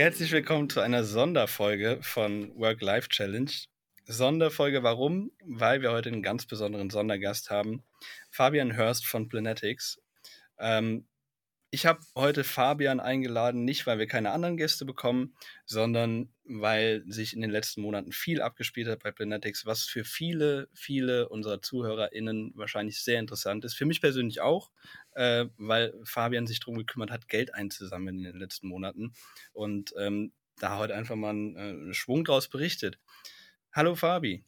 Herzlich willkommen zu einer Sonderfolge von Work-Life-Challenge. Sonderfolge warum? Weil wir heute einen ganz besonderen Sondergast haben. Fabian Hörst von Planetics. Ähm, ich habe heute Fabian eingeladen, nicht weil wir keine anderen Gäste bekommen, sondern weil sich in den letzten Monaten viel abgespielt hat bei Planetics, was für viele, viele unserer ZuhörerInnen wahrscheinlich sehr interessant ist. Für mich persönlich auch, äh, weil Fabian sich darum gekümmert hat, Geld einzusammeln in den letzten Monaten und ähm, da heute einfach mal einen äh, Schwung draus berichtet. Hallo Fabi.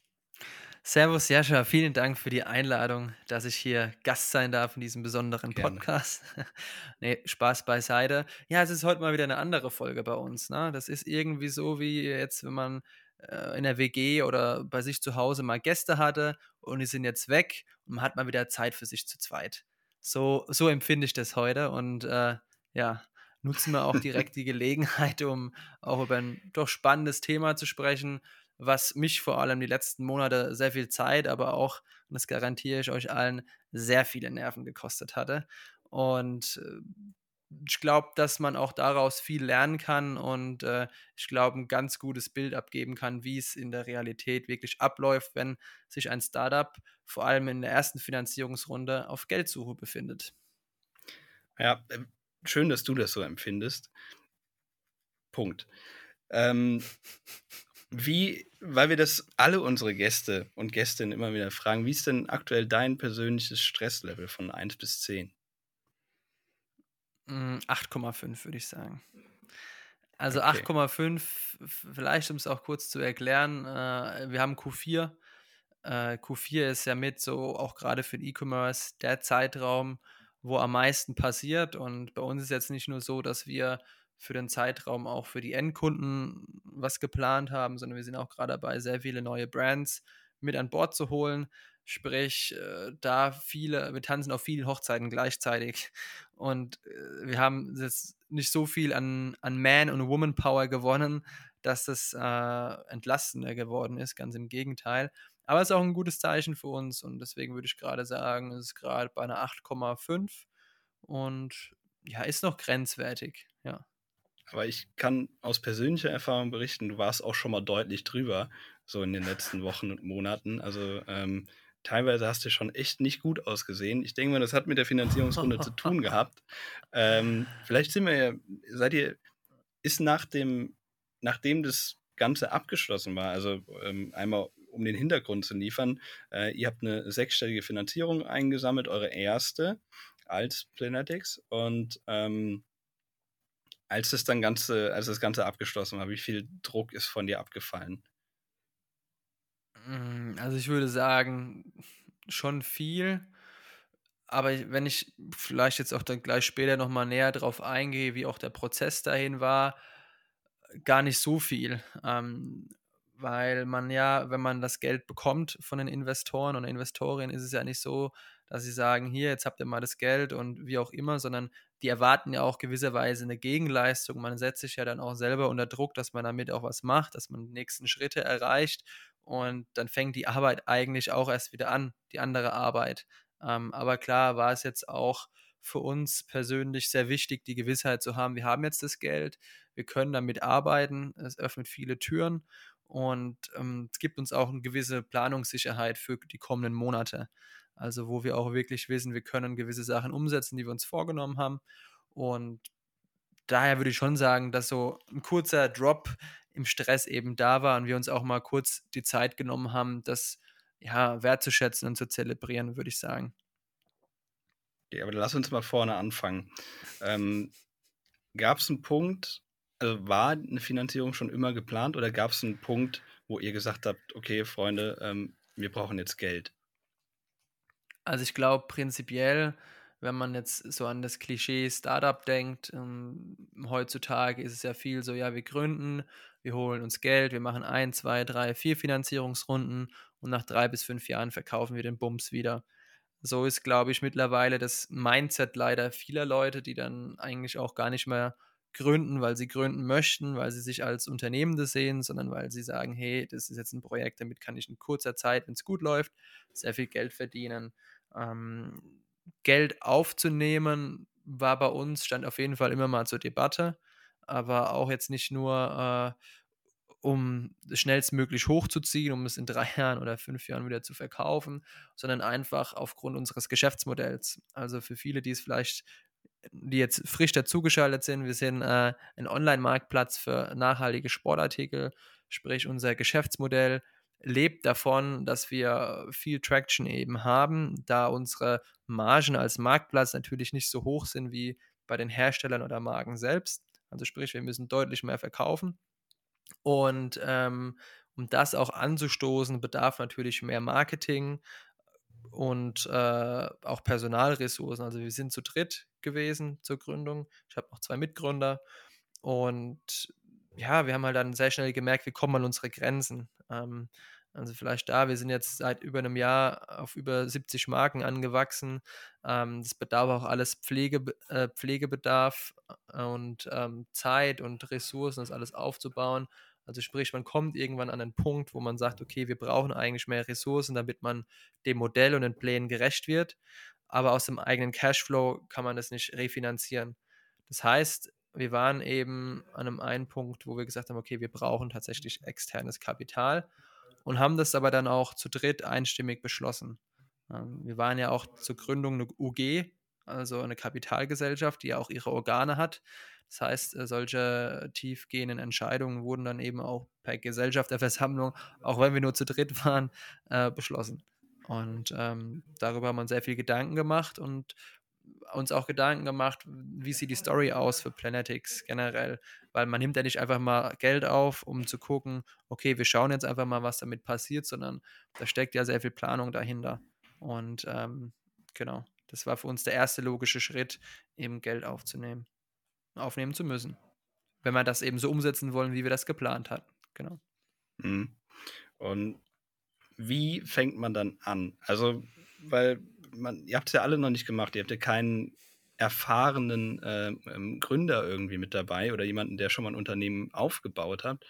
Servus Jascha, vielen Dank für die Einladung, dass ich hier Gast sein darf in diesem besonderen Gerne. Podcast. nee, Spaß beiseite. Ja, es ist heute mal wieder eine andere Folge bei uns. Ne? Das ist irgendwie so wie jetzt, wenn man äh, in der WG oder bei sich zu Hause mal Gäste hatte und die sind jetzt weg und man hat mal wieder Zeit für sich zu zweit. So, so empfinde ich das heute und äh, ja, nutzen wir auch direkt die Gelegenheit, um auch über ein doch spannendes Thema zu sprechen was mich vor allem die letzten Monate sehr viel Zeit, aber auch, und das garantiere ich euch allen, sehr viele Nerven gekostet hatte. Und äh, ich glaube, dass man auch daraus viel lernen kann und äh, ich glaube, ein ganz gutes Bild abgeben kann, wie es in der Realität wirklich abläuft, wenn sich ein Startup vor allem in der ersten Finanzierungsrunde auf Geldsuche befindet. Ja, äh, schön, dass du das so empfindest. Punkt. Ähm, wie, weil wir das alle unsere Gäste und Gästinnen immer wieder fragen, wie ist denn aktuell dein persönliches Stresslevel von 1 bis 10? 8,5 hm, würde ich sagen. Also okay. 8,5, vielleicht um es auch kurz zu erklären, äh, wir haben Q4. Äh, Q4 ist ja mit so auch gerade für den E-Commerce der Zeitraum, wo am meisten passiert. Und bei uns ist jetzt nicht nur so, dass wir für den Zeitraum auch für die Endkunden was geplant haben, sondern wir sind auch gerade dabei, sehr viele neue Brands mit an Bord zu holen. Sprich, äh, da viele, wir tanzen auf vielen Hochzeiten gleichzeitig und äh, wir haben jetzt nicht so viel an, an Man- und Woman-Power gewonnen, dass es äh, entlastender geworden ist, ganz im Gegenteil. Aber es ist auch ein gutes Zeichen für uns und deswegen würde ich gerade sagen, es ist gerade bei einer 8,5 und ja, ist noch grenzwertig, ja. Aber ich kann aus persönlicher Erfahrung berichten, du warst auch schon mal deutlich drüber, so in den letzten Wochen und Monaten. Also ähm, teilweise hast du schon echt nicht gut ausgesehen. Ich denke mal, das hat mit der Finanzierungsrunde zu tun gehabt. Ähm, vielleicht sind wir ja, seid ihr, ist nach dem, nachdem das Ganze abgeschlossen war, also ähm, einmal um den Hintergrund zu liefern, äh, ihr habt eine sechsstellige Finanzierung eingesammelt, eure erste als Planetics und ähm, als das dann Ganze, als das Ganze abgeschlossen war, wie viel Druck ist von dir abgefallen? Hm, also ich würde sagen, schon viel. Aber wenn ich vielleicht jetzt auch dann gleich später nochmal näher drauf eingehe, wie auch der Prozess dahin war, gar nicht so viel. Ähm, weil man ja, wenn man das Geld bekommt von den Investoren und Investorinnen, ist es ja nicht so, dass sie sagen, hier, jetzt habt ihr mal das Geld und wie auch immer, sondern die erwarten ja auch gewisserweise eine Gegenleistung. Man setzt sich ja dann auch selber unter Druck, dass man damit auch was macht, dass man die nächsten Schritte erreicht und dann fängt die Arbeit eigentlich auch erst wieder an, die andere Arbeit. Ähm, aber klar war es jetzt auch für uns persönlich sehr wichtig, die Gewissheit zu haben, wir haben jetzt das Geld, wir können damit arbeiten, es öffnet viele Türen und ähm, es gibt uns auch eine gewisse Planungssicherheit für die kommenden Monate. Also wo wir auch wirklich wissen, wir können gewisse Sachen umsetzen, die wir uns vorgenommen haben. Und daher würde ich schon sagen, dass so ein kurzer Drop im Stress eben da war und wir uns auch mal kurz die Zeit genommen haben, das ja wertzuschätzen und zu zelebrieren, würde ich sagen. Ja, aber lass uns mal vorne anfangen. Ähm, gab es einen Punkt, also war eine Finanzierung schon immer geplant oder gab es einen Punkt, wo ihr gesagt habt, okay, Freunde, ähm, wir brauchen jetzt Geld? Also ich glaube prinzipiell, wenn man jetzt so an das Klischee Startup denkt, ähm, heutzutage ist es ja viel so, ja, wir gründen, wir holen uns Geld, wir machen ein, zwei, drei, vier Finanzierungsrunden und nach drei bis fünf Jahren verkaufen wir den Bums wieder. So ist, glaube ich, mittlerweile das Mindset leider vieler Leute, die dann eigentlich auch gar nicht mehr gründen, weil sie gründen möchten, weil sie sich als Unternehmende sehen, sondern weil sie sagen, hey, das ist jetzt ein Projekt, damit kann ich in kurzer Zeit, wenn es gut läuft, sehr viel Geld verdienen. Ähm, Geld aufzunehmen war bei uns, stand auf jeden Fall immer mal zur Debatte. aber auch jetzt nicht nur, äh, um schnellstmöglich hochzuziehen, um es in 3 Jahren oder 5 Jahren wieder zu verkaufen, sondern einfach aufgrund unseres Geschäftsmodells. Also, für viele, die es vielleicht die jetzt frisch dazugeschaltet sind, wir sind, äh, 'n Online-Marktplatz für nachhaltige Sportartikel, sprich unser Geschäftsmodell lebt davon, dass wir viel Traction eben haben, da unsere Margen als Marktplatz natürlich nicht so hoch sind wie bei den Herstellern oder Marken selbst. Also, sprich, wir müssen deutlich mehr verkaufen. Und, ähm, um das auch anzustoßen, bedarf natürlich mehr Marketing und, äh, auch Personalressourcen. Also, wir sind zu dritt gewesen zur Gründung. Ich habe noch 2 Mitgründer und ja, wir haben halt dann sehr schnell gemerkt, wir kommen an unsere Grenzen. Ähm, also, vielleicht da, wir sind jetzt seit über 'nem Jahr auf über 70 Marken angewachsen. Ähm, das bedarf auch alles Pflege äh, Pflegebedarf, äh, und, ähm, Zeit und Ressourcen, das alles aufzubauen. Also, sprich, man kommt irgendwann an 'nen Punkt, wo man sagt: „Okay, wir brauchen eigentlich mehr Ressourcen, damit man dem Modell und den Plänen gerecht wird.“ Aber aus dem eigenen Cashflow kann man das nicht refinanzieren. Das heißt, wir waren eben an 'nem einen Punkt, wo wir gesagt haben: „Okay, wir brauchen tatsächlich externes Kapital“ und haben das aber dann auch zu dritt einstimmig beschlossen. Ähm, wir waren ja auch zur Gründung 'ne UG, also 'ne Kapitalgesellschaft, die ja auch ihre Organe hat. Das heißt, äh, solche tiefgehenden Entscheidungen wurden dann eben auch per Gesellschafterversammlung, auch wenn wir nur zu dritt waren, äh, beschlossen. Und, ähm, darüber haben wir uns sehr viel Gedanken gemacht und uns auch Gedanken gemacht, wie sieht die Story aus für Planetix generell? Weil man nimmt ja nicht einfach mal Geld auf, um zu gucken: „Okay, wir schauen jetzt einfach mal, was damit passiert“, sondern da steckt ja sehr viel Planung dahinter. Und, ähm, genau, das war für uns der erste logische Schritt, eben Geld aufzunehmen aufnehmen zu müssen, wenn wir das eben so umsetzen wollen, wie wir das geplant hatten, genau. Mhm. Und wie fängt man dann an? Also, weil man ihr habt's ja alle noch nicht gemacht. Ihr habt ja keinen erfahrenen, ähm, Gründer irgendwie mit dabei oder jemanden, der schon mal 'n Unternehmen aufgebaut hat.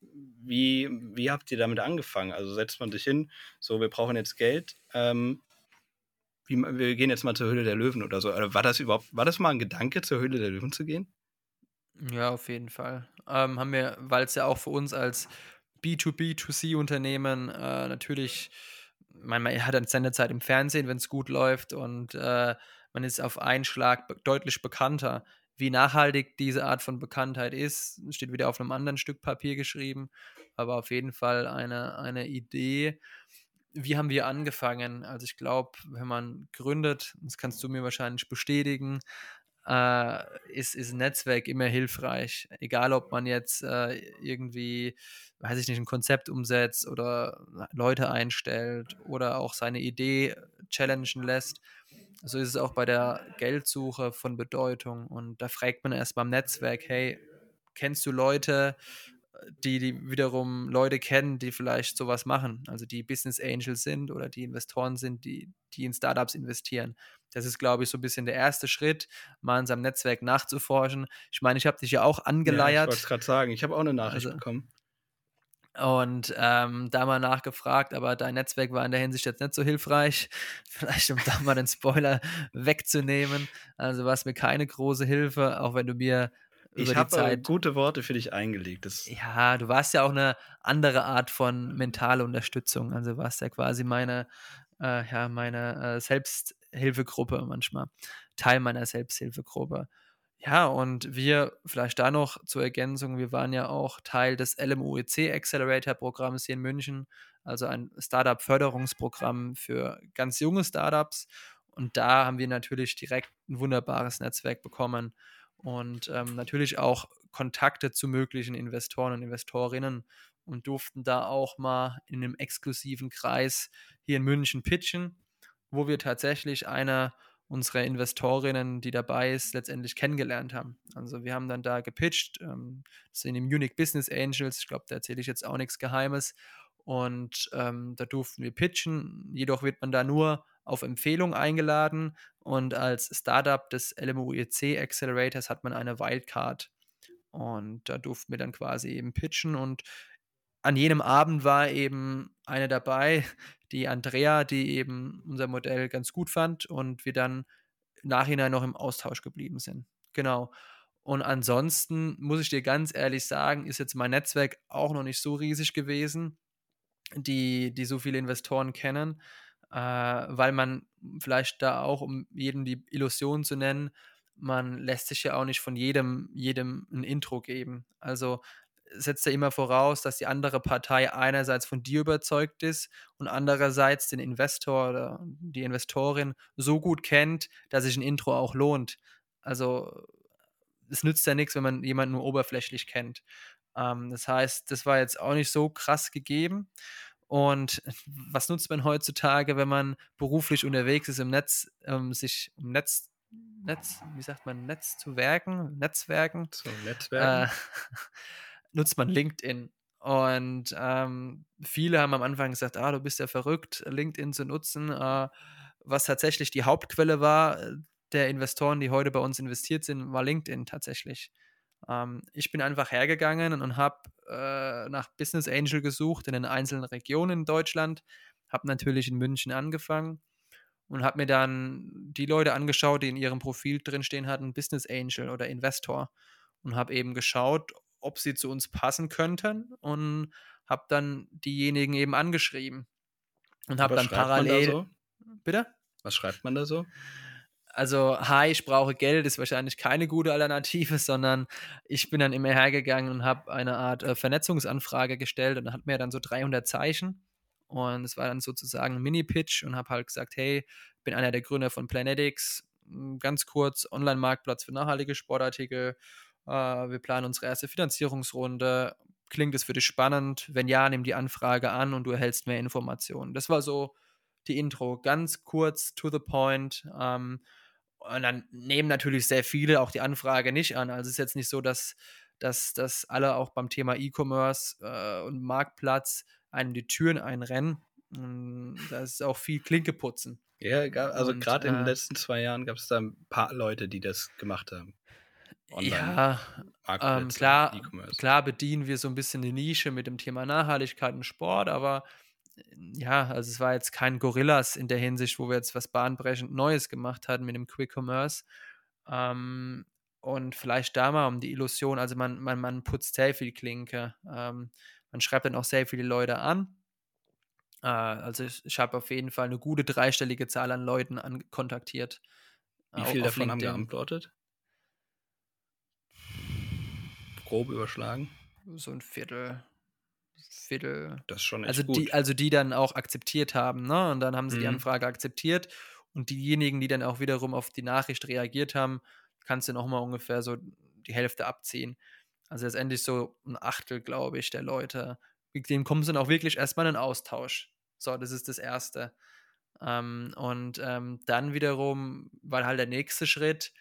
Wie wie habt ihr damit angefangen? Also, setzt man sich hin: „So, wir brauchen jetzt Geld, ähm, wie wir gehen jetzt mal zur Höhle der Löwen“ oder so. Oder war das überhaupt war das mal 'n Gedanke, zur Höhle der Löwen zu gehen? Ja, auf jeden Fall. Ähm, haben wir weil's ja auch für uns als B2B2C-Unternehmen, äh, natürlich meine, man hat dann seine Zeit im Fernsehen, wenn's gut läuft und, äh, man ist auf einen Schlag be deutlich bekannter. Wie nachhaltig diese Art von Bekanntheit ist, steht wieder auf 'nem anderen Stück Papier geschrieben, aber auf jeden Fall eine eine Idee. Wie haben wir angefangen? Also, ich glaube, wenn man gründet, das kannst du mir wahrscheinlich bestätigen, äh, ist ist 'n Netzwerk immer hilfreich. Egal, ob man jetzt, äh, irgendwie, weiß ich nicht, 'n Konzept umsetzt oder Leute einstellt oder auch seine Idee challengen lässt. So ist es auch bei der Geldsuche von Bedeutung und da fragt man erst mal im Netzwerk: „Hey, kennst du Leute, die die wiederum Leute kennen, die vielleicht so was machen?“ Also, die Business Angels sind oder die Investoren sind, die die in Start-ups investieren. Das ist, glaube ich, so 'n bisschen der erste Schritt, mal in seinem Netzwerk nachzuforschen. Ich meine, ich habe dich ja auch Ja, ich angeleiert. wollte es grad sagen. Ich habe auch 'ne Nachricht Also bekommen. und, ähm, da mal nachgefragt, aber dein Netzwerk war in der Hinsicht jetzt nicht so hilfreich. Vielleicht, um da mal den Spoiler wegzunehmen. Also, warst mir keine große Hilfe, auch wenn du mir Ich habe, äh, gute Worte für dich eingelegt. Das Ja, du warst ja auch 'ne andere Art von mentaler Unterstützung. Also, warst ja quasi meine äh, ja, meine, äh, Selbsthilfegruppe manchmal, Teil meiner Selbsthilfegruppe. Ja, und wir vielleicht da noch zur Ergänzung, wir waren ja auch Teil des LMUEC Accelerator Programms hier in München, also ein Start-up-Förderungsprogramm für ganz junge Start-ups. Und da haben wir natürlich direkt 'n wunderbares Netzwerk bekommen und, ähm, natürlich auch Kontakte zu möglichen Investoren und Investorinnen und durften da auch mal in 'nem exklusiven Kreis hier in München pitchen, wo wir tatsächlich eine unserer Investorinnen, die dabei ist, letztendlich kennengelernt haben. Also, wir haben dann da gepitcht, ähm, das sind die Munich Business Angels. Ich glaube, da erzähle ich jetzt auch nix Geheimes. Und, ähm, da durften wir pitchen. Jedoch wird man da nur auf Empfehlung eingeladen und als Start-up des LMUEC Accelerators hat man eine Wildcard. Und da durften wir dann quasi eben pitchen und an jenem Abend war eben eine dabei, die Andrea, die eben unser Modell ganz gut fand und wir dann im Nachhinein noch im Austausch geblieben sind. Genau. Und ansonsten muss ich dir ganz ehrlich sagen, ist jetzt mein Netzwerk auch noch nicht so riesig gewesen, die, die so viele Investoren kennen, äh, weil man vielleicht da auch, um jedem die Illusion zu nennen, man lässt sich ja auch nicht von jedem, jedem ein Intro geben. Also setzt er immer voraus, dass die andere Partei einerseits von dir überzeugt ist und andererseits den Investor oder die Investorin so gut kennt, dass sich ein Intro auch lohnt. Also es nützt ja nichts, wenn man jemanden nur oberflächlich kennt. Ähm, das heißt, das war jetzt auch nicht so krass gegeben. Und was nutzt man heutzutage, wenn man beruflich unterwegs ist im Netz, ähm, sich um Netz, Netz, wie sagt man, Netz zu werken, Netzwerken? Zu Netzwerken. Äh, nutzt man LinkedIn. Und ähm, viele haben am Anfang gesagt, ah, du bist ja verrückt, LinkedIn zu nutzen. Äh, was tatsächlich die Hauptquelle war äh, der Investoren, die heute bei uns investiert sind, war LinkedIn tatsächlich. Ähm, ich bin einfach hergegangen und habe äh, nach Business Angel gesucht in den einzelnen Regionen in Deutschland, habe natürlich in München angefangen und habe mir dann die Leute angeschaut, die in ihrem Profil drinstehen hatten, Business Angel oder Investor und habe eben geschaut, ob sie zu uns passen könnten und habe dann diejenigen eben angeschrieben und habe dann parallel. So? Bitte? Was schreibt man da so? Also, hi, ich brauche Geld ist wahrscheinlich keine gute Alternative, sondern ich bin dann immer hergegangen und habe eine Art äh, Vernetzungsanfrage gestellt und hat mir dann so 300 Zeichen und es war dann sozusagen ein Mini-Pitch und habe halt gesagt, hey, bin einer der Gründer von Planetics, hm, ganz kurz Online-Marktplatz für nachhaltige Sportartikel, äh, wir planen unsere erste Finanzierungsrunde. Klingt es für dich spannend? Wenn ja, nimm die Anfrage an und du erhältst mehr Informationen. Das war so die Intro. Ganz kurz, to the point. Ähm, und dann nehmen natürlich sehr viele auch die Anfrage nicht an. Also es ist jetzt nicht so, dass, dass, dass alle auch beim Thema E-Commerce äh, und Marktplatz einem die Türen einrennen. Und da ist auch viel Klinke putzen. Ja, also gerade in den äh letzten zwei Jahren gab es da ein paar Leute, die das gemacht haben. Online ja, ähm, klar, e klar bedienen wir so ein bisschen die Nische mit dem Thema Nachhaltigkeit und Sport, aber ja, also es war jetzt kein Gorillas in der Hinsicht, wo wir jetzt was bahnbrechend Neues gemacht hatten mit dem Quick Commerce. Ähm, und vielleicht da mal um die Illusion, also man, man, man putzt sehr viel Klinke. Ähm, man schreibt dann auch sehr viele Leute an. Äh, also ich, ich habe auf jeden Fall eine gute dreistellige Zahl an Leuten an, kontaktiert. Wie viele davon LinkedIn. haben geantwortet? grob überschlagen? So ein Viertel. Viertel. Das ist schon echt also gut. Die, also die dann auch akzeptiert haben, ne? Und dann haben sie mhm. die Anfrage akzeptiert. Und diejenigen, die dann auch wiederum auf die Nachricht reagiert haben, kannst du nochmal ungefähr so die Hälfte abziehen. Also letztendlich so ein Achtel, glaube ich, der Leute. Mit denen kommen sie dann auch wirklich erstmal in einen Austausch. So, das ist das Erste. Ähm, und ähm, dann wiederum, weil halt der nächste Schritt,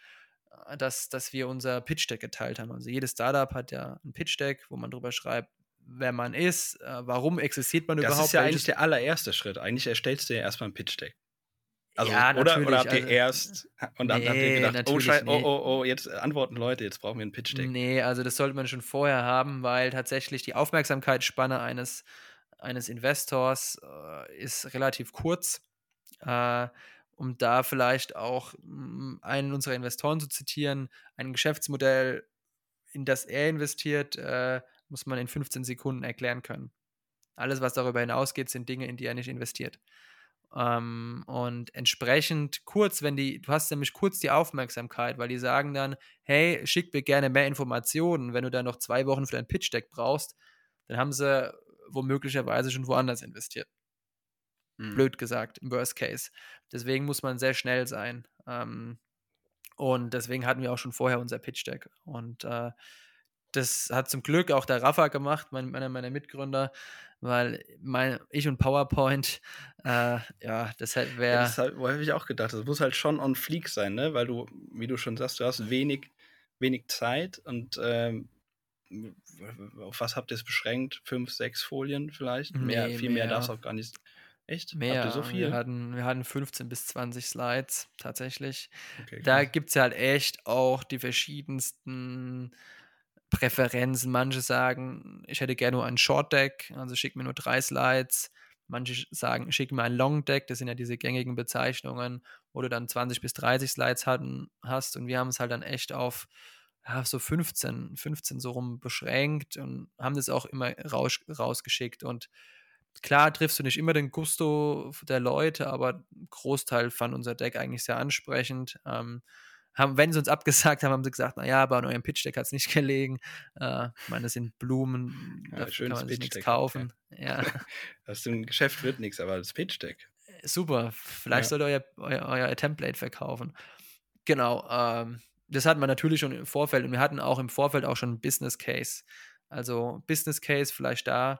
dass, dass wir unser Pitch-Deck geteilt haben. Also jedes Startup hat ja ein Pitch-Deck, wo man drüber schreibt, wer man ist, äh, warum existiert man das überhaupt. Das ist ja eigentlich der allererste Schritt. Eigentlich erstellst du ja erstmal ein Pitch-Deck. Also, ja, oder, oder habt ihr also, erst und dann nee, habt ihr gedacht, oh, Schei nee. oh, oh, oh, jetzt antworten Leute, jetzt brauchen wir ein Pitch-Deck. Nee, also das sollte man schon vorher haben, weil tatsächlich die Aufmerksamkeitsspanne eines, eines Investors äh, ist relativ kurz. Äh, um da vielleicht auch hm, einen unserer Investoren zu zitieren, ein Geschäftsmodell, in das er investiert, äh, muss man in 15 Sekunden erklären können. Alles, was darüber hinausgeht, sind Dinge, in die er nicht investiert. Ähm, und entsprechend kurz, wenn die, du hast nämlich kurz die Aufmerksamkeit, weil die sagen dann, hey, schick mir gerne mehr Informationen, wenn du da noch zwei Wochen für dein Pitch-Deck brauchst, dann haben sie womöglicherweise schon woanders investiert. Hm. Blöd gesagt, im Worst Case. Deswegen muss man sehr schnell sein. Ähm, und deswegen hatten wir auch schon vorher unser Pitch-Deck. Und äh, das hat zum Glück auch der Rafa gemacht, mein, einer meiner Mitgründer, weil mein, ich und PowerPoint, äh, ja, das wäre. Ja, das habe ich auch gedacht. Das muss halt schon on fleek sein, ne? Weil du, wie du schon sagst, du hast wenig, wenig Zeit und ähm, auf was habt ihr es beschränkt? Fünf, sechs Folien vielleicht? Nee, mehr, viel mehr, mehr darf es auch gar nicht Echt? Mehr. So viel? Wir hatten, wir hatten 15 bis 20 Slides tatsächlich. Okay, da gibt es halt echt auch die verschiedensten Präferenzen. Manche sagen, ich hätte gerne nur ein Short Deck, also schick mir nur drei Slides. Manche sagen, schick mir ein Long Deck, das sind ja diese gängigen Bezeichnungen, wo du dann 20 bis 30 Slides hatten, hast. Und wir haben es halt dann echt auf ja, so 15, 15 so rum beschränkt und haben das auch immer raus, rausgeschickt. Und klar triffst du nicht immer den Gusto der Leute, aber Großteil fand unser Deck eigentlich sehr ansprechend. Ähm, haben, wenn sie uns abgesagt haben, haben sie gesagt, naja, aber an eurem Pitch-Deck hat es nicht gelegen. Äh, ich meine, das sind Blumen, Ja, kann man sich nichts kaufen. Ja, Aus dem Geschäft wird nichts, aber das Pitch-Deck. super. Vielleicht Ja. sollt ihr euer, euer, euer Template verkaufen. Genau, ähm, das hatten wir natürlich schon im Vorfeld und wir hatten auch im Vorfeld auch schon einen Business Case. Also Business Case vielleicht da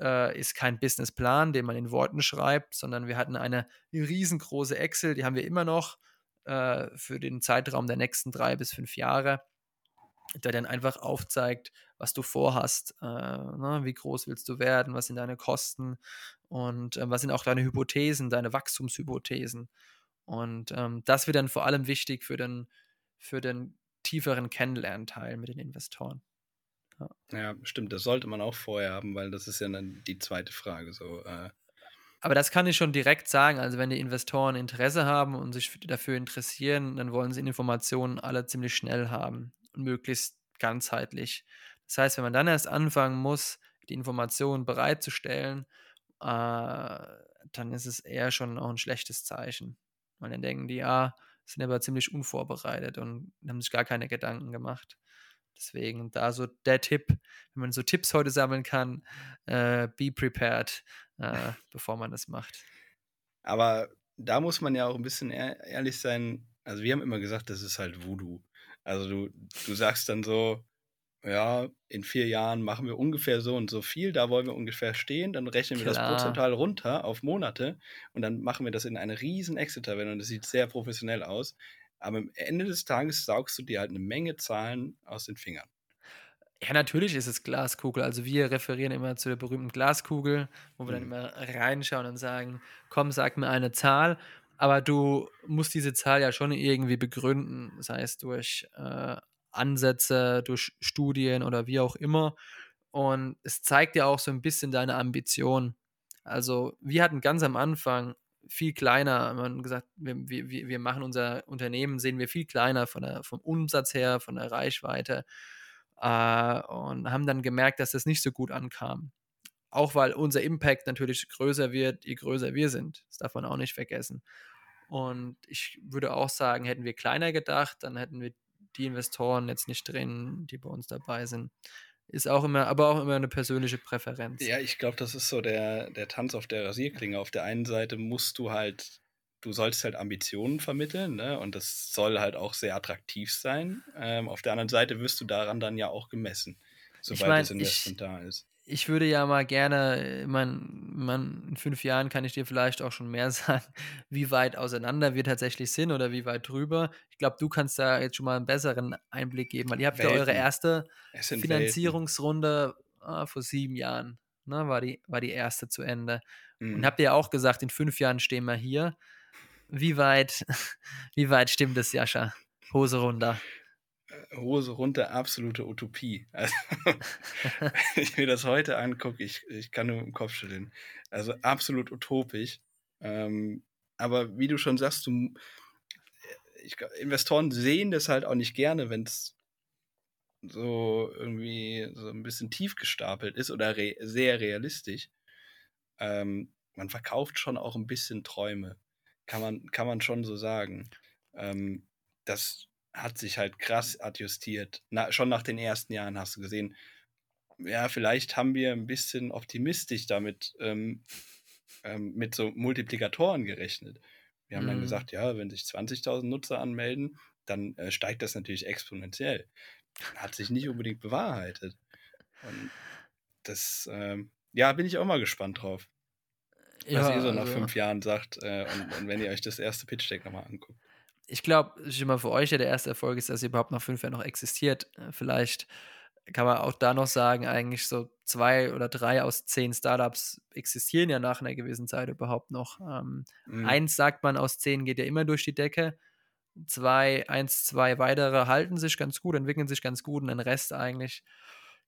äh, ist kein Businessplan, den man in Worten schreibt, sondern wir hatten eine riesengroße Excel, die haben wir immer noch äh, für den Zeitraum der nächsten drei bis fünf Jahre, der dann einfach aufzeigt, was du vorhast, äh, ne, wie groß willst du werden, was sind deine Kosten und äh, was sind auch deine Hypothesen, deine Wachstumshypothesen. Und ähm, das wird dann vor allem wichtig für den, für den tieferen Kennenlernteil mit den Investoren. Ja, stimmt, das sollte man auch vorher haben, weil das ist ja dann die zweite Frage. So, äh, Aber das kann ich schon direkt sagen. Also, wenn die Investoren Interesse haben und sich dafür interessieren, dann wollen sie Informationen alle ziemlich schnell haben und möglichst ganzheitlich. Das heißt, wenn man dann erst anfangen muss, die Informationen bereitzustellen, äh, dann ist es eher schon auch ein schlechtes Zeichen. Weil dann denken die, ja, sind aber ziemlich unvorbereitet und haben sich gar keine Gedanken gemacht. Deswegen da so der Tipp, wenn man so Tipps heute sammeln kann, äh, be prepared, äh, bevor man das macht. aber da muss man ja auch ein bisschen ehr- ehrlich sein. Also, wir haben immer gesagt, das ist halt Voodoo. Also, du, du sagst dann so, ja, in vier Jahren machen wir ungefähr so und so viel, da wollen wir ungefähr stehen, dann rechnen wir das Klar. prozentual runter auf Monate und dann machen wir das in eine riesen Excel-Tabelle und das sieht sehr professionell aus. Aber am Ende des Tages saugst du dir halt eine Menge Zahlen aus den Fingern. Ja, natürlich ist es Glaskugel. Also wir referieren immer zu der berühmten Glaskugel, wo wir dann Mhm. immer reinschauen und sagen, komm, sag mir eine Zahl. Aber du musst diese Zahl ja schon irgendwie begründen, sei es durch äh, Ansätze, durch Studien oder wie auch immer. Und es zeigt ja auch so ein bisschen deine Ambition. Also wir hatten ganz am Anfang viel kleiner, wir haben gesagt, wir, wir, wir wir machen unser Unternehmen, sehen wir viel kleiner von der, vom Umsatz her, von der Reichweite äh, und haben dann gemerkt, dass das nicht so gut ankam. Auch weil unser Impact natürlich größer wird, je größer wir sind. Das darf man auch nicht vergessen. Und ich würde auch sagen, hätten wir kleiner gedacht, dann hätten wir die Investoren jetzt nicht drin, die bei uns dabei sind. Ist auch immer, aber auch immer eine persönliche Präferenz. Ja, ich glaube, das ist so der, der Tanz auf der Rasierklinge. Auf der einen Seite musst du halt, du sollst halt Ambitionen vermitteln, ne? Und das soll halt auch sehr attraktiv sein. Ähm, auf der anderen Seite wirst du daran dann ja auch gemessen, sobald mein, das Investment da ist. ich würde ja mal gerne, ich mein, man, in fünf Jahren kann ich dir vielleicht auch schon mehr sagen, wie weit auseinander wir tatsächlich sind oder wie weit drüber. Ich glaube, du kannst da jetzt schon mal einen besseren Einblick geben, weil ihr habt ja eure Welten. erste Welten. Finanzierungsrunde ah, vor sieben Jahren, ne, war, die, war die erste zu Ende. Mhm. Und habt ihr ja auch gesagt, in fünf Jahren stehen wir hier. Wie weit, wie weit stimmt es, Jascha? Hose runter. Hose runter, absolute Utopie. Also, wenn ich mir das heute angucke, ich, ich kann nur im Kopf schütteln. Also absolut utopisch. Ähm, aber wie du schon sagst, du, ich, glaub, Investoren sehen das halt auch nicht gerne, wenn es so irgendwie so ein bisschen tief gestapelt ist oder re sehr realistisch. Ähm, man verkauft schon auch ein bisschen Träume. Kann man, kann man schon so sagen. Ähm, das hat sich halt krass adjustiert. Na, schon nach den ersten Jahren hast du gesehen, ja, vielleicht haben wir ein bisschen optimistisch damit ähm, ähm, mit so Multiplikatoren gerechnet. Wir haben dann Mhm. gesagt, ja, wenn sich 20.000 Nutzer anmelden, dann äh, steigt das natürlich exponentiell. Hat sich nicht unbedingt bewahrheitet. Und das, ähm, ja, bin ich auch mal gespannt drauf, was ihr so nach also- fünf Jahren sagt äh, und, und wenn ihr euch das erste Pitch-Deck nochmal anguckt. ich glaube, schon mal für euch ja der erste Erfolg ist, dass ihr überhaupt nach fünf Jahren noch existiert. Äh, Vielleicht kann man auch da noch sagen, eigentlich so zwei oder drei aus zehn Startups existieren ja nach einer gewissen Zeit überhaupt noch. Ähm, Mhm. Eins sagt man, aus zehn geht ja immer durch die Decke. Zwei, eins, zwei weitere halten sich ganz gut, entwickeln sich ganz gut und den Rest eigentlich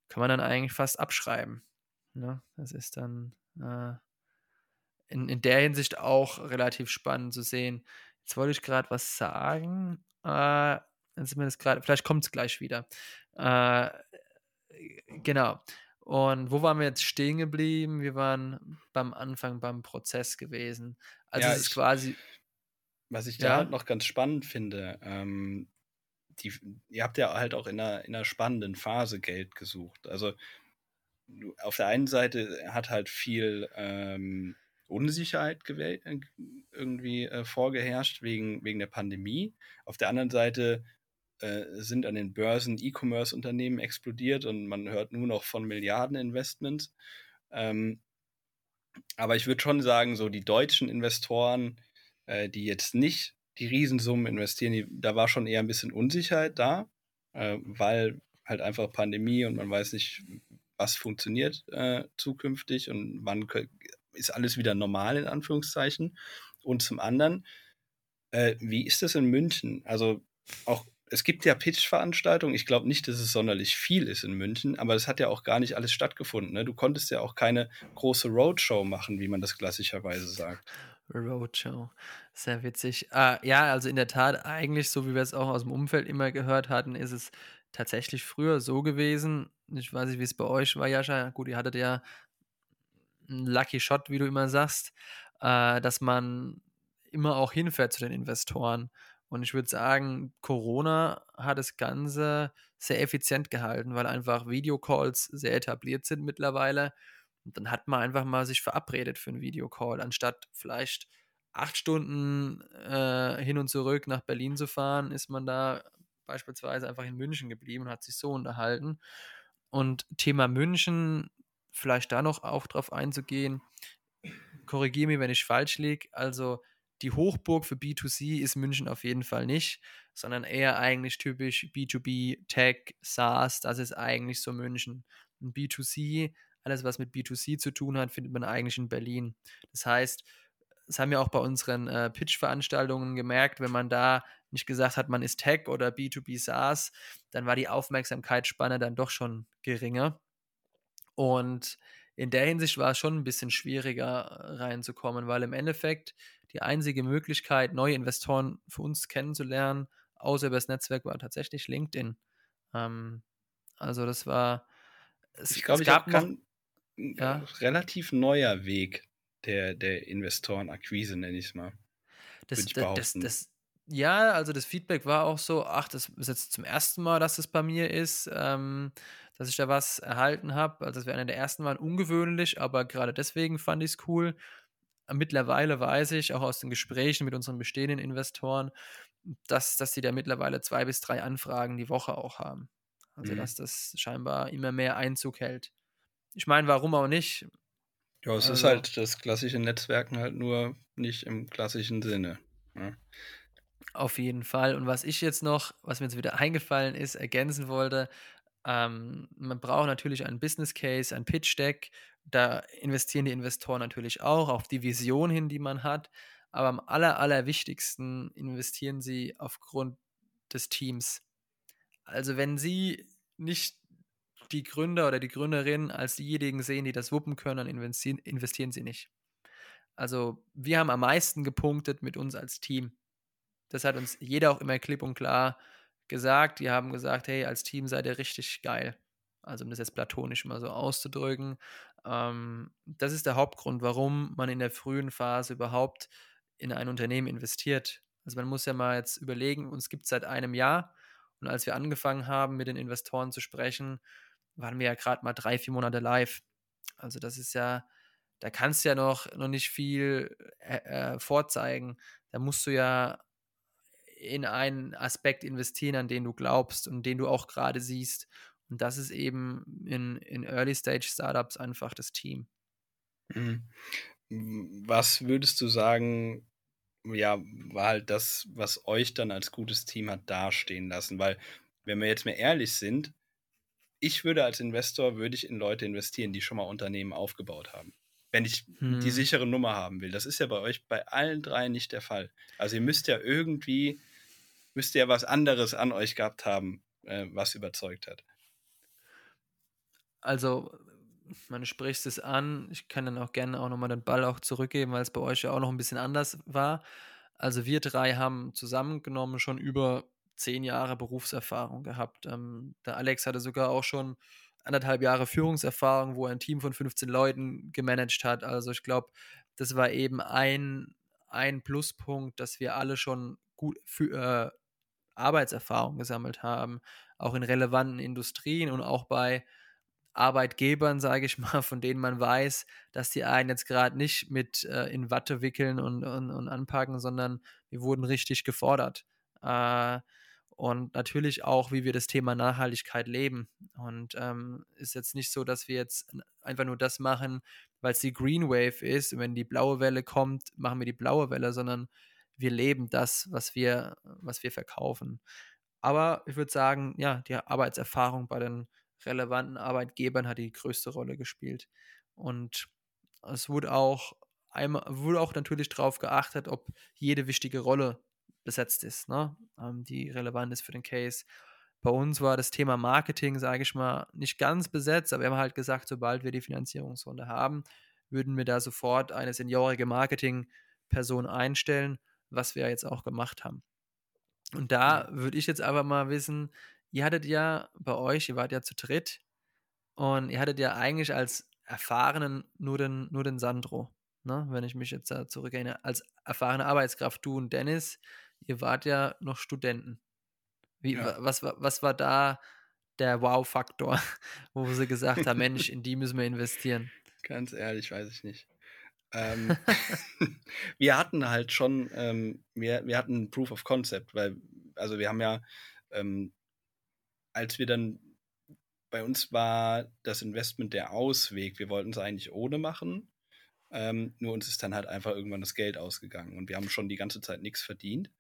kann man dann eigentlich fast abschreiben. Ne? Das ist dann äh, in, in der Hinsicht auch relativ spannend zu sehen. Jetzt wollte ich gerade was sagen. Äh, Jetzt wir das gerade, vielleicht kommt es gleich wieder. Äh, genau. Und wo waren wir jetzt stehen geblieben? Wir waren beim Anfang beim Prozess gewesen. Also Ja, es ist ich quasi, was ich da ja, halt noch ganz spannend finde, ähm, die ihr habt ja halt auch in 'ner in 'ner spannenden Phase Geld gesucht. Also, auf der einen Seite hat halt viel, ähm, Unsicherheit äh, irgendwie, äh, vorgeherrscht wegen wegen der Pandemie. Auf der anderen Seite, äh, sind an den Börsen E-Commerce-Unternehmen explodiert und man hört nur noch von Milliardeninvestments. Ähm, aber ich würde schon sagen, so die deutschen Investoren, äh, die jetzt nicht die Riesensummen investieren, die, da war schon eher ein bisschen Unsicherheit da, äh, weil halt einfach Pandemie und man weiß nicht, was funktioniert äh, zukünftig und wann ist alles wieder normal in Anführungszeichen. Und zum anderen, äh, wie ist das in München? Also auch es gibt ja Pitch-Veranstaltungen. Ich glaube nicht, dass es sonderlich viel ist in München, aber es hat ja auch gar nicht alles stattgefunden. Ne? Du konntest ja auch keine große Roadshow machen, wie man das klassischerweise sagt. Roadshow. Sehr witzig. Ah, ja, also in der Tat, eigentlich, so wie wir es auch aus dem Umfeld immer gehört hatten, ist es tatsächlich früher so gewesen. Ich weiß nicht, wie es bei euch war, Jascha. Gut, ihr hattet ja einen Lucky Shot, wie du immer sagst, äh, dass man immer auch hinfährt zu den Investoren. Und ich würde sagen, Corona hat das Ganze sehr effizient gehalten, weil einfach Videocalls sehr etabliert sind mittlerweile. Und dann hat man einfach mal sich verabredet für einen Videocall, anstatt vielleicht acht Stunden äh, hin und zurück nach Berlin zu fahren, ist man da beispielsweise einfach in München geblieben und hat sich so unterhalten. Und Thema München, vielleicht da noch auch drauf einzugehen, korrigiere mich, wenn ich falsch liege. Also die Hochburg für B2C ist München auf jeden Fall nicht, sondern eher eigentlich typisch B2B, Tech, SaaS, das ist eigentlich so München. Und B2C, alles was mit B2C zu tun hat, findet man eigentlich in Berlin. Das heißt, das haben wir auch bei unseren äh, Pitch-Veranstaltungen gemerkt, wenn man da nicht gesagt hat, man ist Tech oder B2B SaaS, dann war die Aufmerksamkeitsspanne dann doch schon geringer. Und in der Hinsicht war es schon ein bisschen schwieriger äh, reinzukommen, weil im Endeffekt die einzige Möglichkeit, neue Investoren für uns kennenzulernen, außer über das Netzwerk, war tatsächlich LinkedIn. Ähm, also das war, es, Ich es glaube, ich gab auch noch, kann, ein äh, ja, relativ neuer Weg der, der Investorenakquise, nenne ich es mal, Das, ich da- das, das, ja, also das Feedback war auch so, ach, das ist jetzt zum ersten Mal, dass das bei mir ist, ähm, dass ich da was erhalten habe. Also das wäre einer der ersten Mal ungewöhnlich, aber gerade deswegen fand ich es cool. Mittlerweile weiß ich, auch aus den Gesprächen mit unseren bestehenden Investoren, dass, dass die da mittlerweile zwei bis drei Anfragen die Woche auch haben. Also Mhm. dass das scheinbar immer mehr Einzug hält. Ich meine, warum auch nicht? Ja, es ist Also halt das klassische Netzwerken halt nur nicht im klassischen Sinne. ne? Auf jeden Fall. Und was ich jetzt noch, was mir jetzt wieder eingefallen ist, ergänzen wollte, ähm, man braucht natürlich einen Business Case, ein Pitch Deck. Da investieren die Investoren natürlich auch auf die Vision hin, die man hat. Aber am aller, allerwichtigsten investieren sie aufgrund des Teams. Also wenn sie nicht die Gründer oder die Gründerin als diejenigen sehen, die das wuppen können, dann investieren, investieren sie nicht. Also wir haben am meisten gepunktet mit uns als Team. Das hat uns jeder auch immer klipp und klar gesagt. Die haben gesagt, hey, als Team seid ihr richtig geil. Also um das jetzt platonisch mal so auszudrücken. Ähm, das ist der Hauptgrund, warum man in der frühen Phase überhaupt in ein Unternehmen investiert. Also man muss ja mal jetzt überlegen, uns gibt es seit einem Jahr. Und als wir angefangen haben, mit den Investoren zu sprechen, waren wir ja gerade mal drei, vier Monate live. Also das ist ja, da kannst du ja noch, noch nicht viel äh, äh, vorzeigen. Da musst du ja in einen Aspekt investieren, an den du glaubst und den du auch gerade siehst. Und das ist eben in, in Early-Stage-Startups einfach das Team. Mhm. Was würdest du sagen, ja, war halt das, was euch dann als gutes Team hat dastehen lassen? Weil, wenn wir jetzt mal ehrlich sind, ich würde als Investor, würde ich in Leute investieren, die schon mal Unternehmen aufgebaut haben. Wenn ich die Hm. sichere Nummer haben will. Das ist ja bei euch bei allen drei nicht der Fall. Also ihr müsst ja irgendwie, müsst ihr ja was anderes an euch gehabt haben, äh, was überzeugt hat. Also, man spricht es an. Ich kann dann auch gerne auch nochmal den Ball auch zurückgeben, weil es bei euch ja auch noch ein bisschen anders war. Also wir drei haben zusammengenommen schon über zehn Jahre Berufserfahrung gehabt. Ähm, der Alex hatte sogar auch schon anderthalb Jahre Führungserfahrung, wo er ein Team von 15 Leuten gemanagt hat. Also ich glaube, das war eben ein, ein Pluspunkt, dass wir alle schon gut für, äh, Arbeitserfahrung gesammelt haben, auch in relevanten Industrien und auch bei Arbeitgebern, sage ich mal, von denen man weiß, dass die einen jetzt gerade nicht mit äh, in Watte wickeln und, und, und, anpacken, sondern wir wurden richtig gefordert. Äh, und natürlich auch, wie wir das Thema Nachhaltigkeit leben. Und ähm, ist jetzt nicht so, dass wir jetzt einfach nur das machen, weil es die Green Wave ist. Und wenn die blaue Welle kommt, machen wir die blaue Welle, sondern wir leben das, was wir, was wir verkaufen. Aber ich würde sagen, ja, die Arbeitserfahrung bei den relevanten Arbeitgebern hat die größte Rolle gespielt. Und es wurde auch einmal, wurde auch natürlich darauf geachtet, ob jede wichtige Rolle besetzt ist, ne? Ähm, die relevant ist für den Case. Bei uns war das Thema Marketing, sage ich mal, nicht ganz besetzt, aber wir haben halt gesagt, sobald wir die Finanzierungsrunde haben, würden wir da sofort eine seniorige Marketingperson einstellen, was wir jetzt auch gemacht haben. Und da würde ich jetzt aber mal wissen, ihr hattet ja bei euch, ihr wart ja zu dritt und ihr hattet ja eigentlich als Erfahrenen nur den, nur den Sandro, ne? wenn ich mich jetzt da zurückerinnere, als erfahrene Arbeitskraft, du und Dennis, ihr wart ja noch Studenten. Wie, ja. was, was war da der Wow-Faktor, wo sie gesagt haben, Mensch, in die müssen wir investieren? Ganz ehrlich, weiß ich nicht. Ähm, wir hatten halt schon, ähm, wir, wir hatten Proof of Concept, weil, also wir haben ja ähm, als wir dann bei uns war das Investment der Ausweg. Wir wollten es eigentlich ohne machen. Ähm, nur uns ist dann halt einfach irgendwann das Geld ausgegangen und wir haben schon die ganze Zeit nichts verdient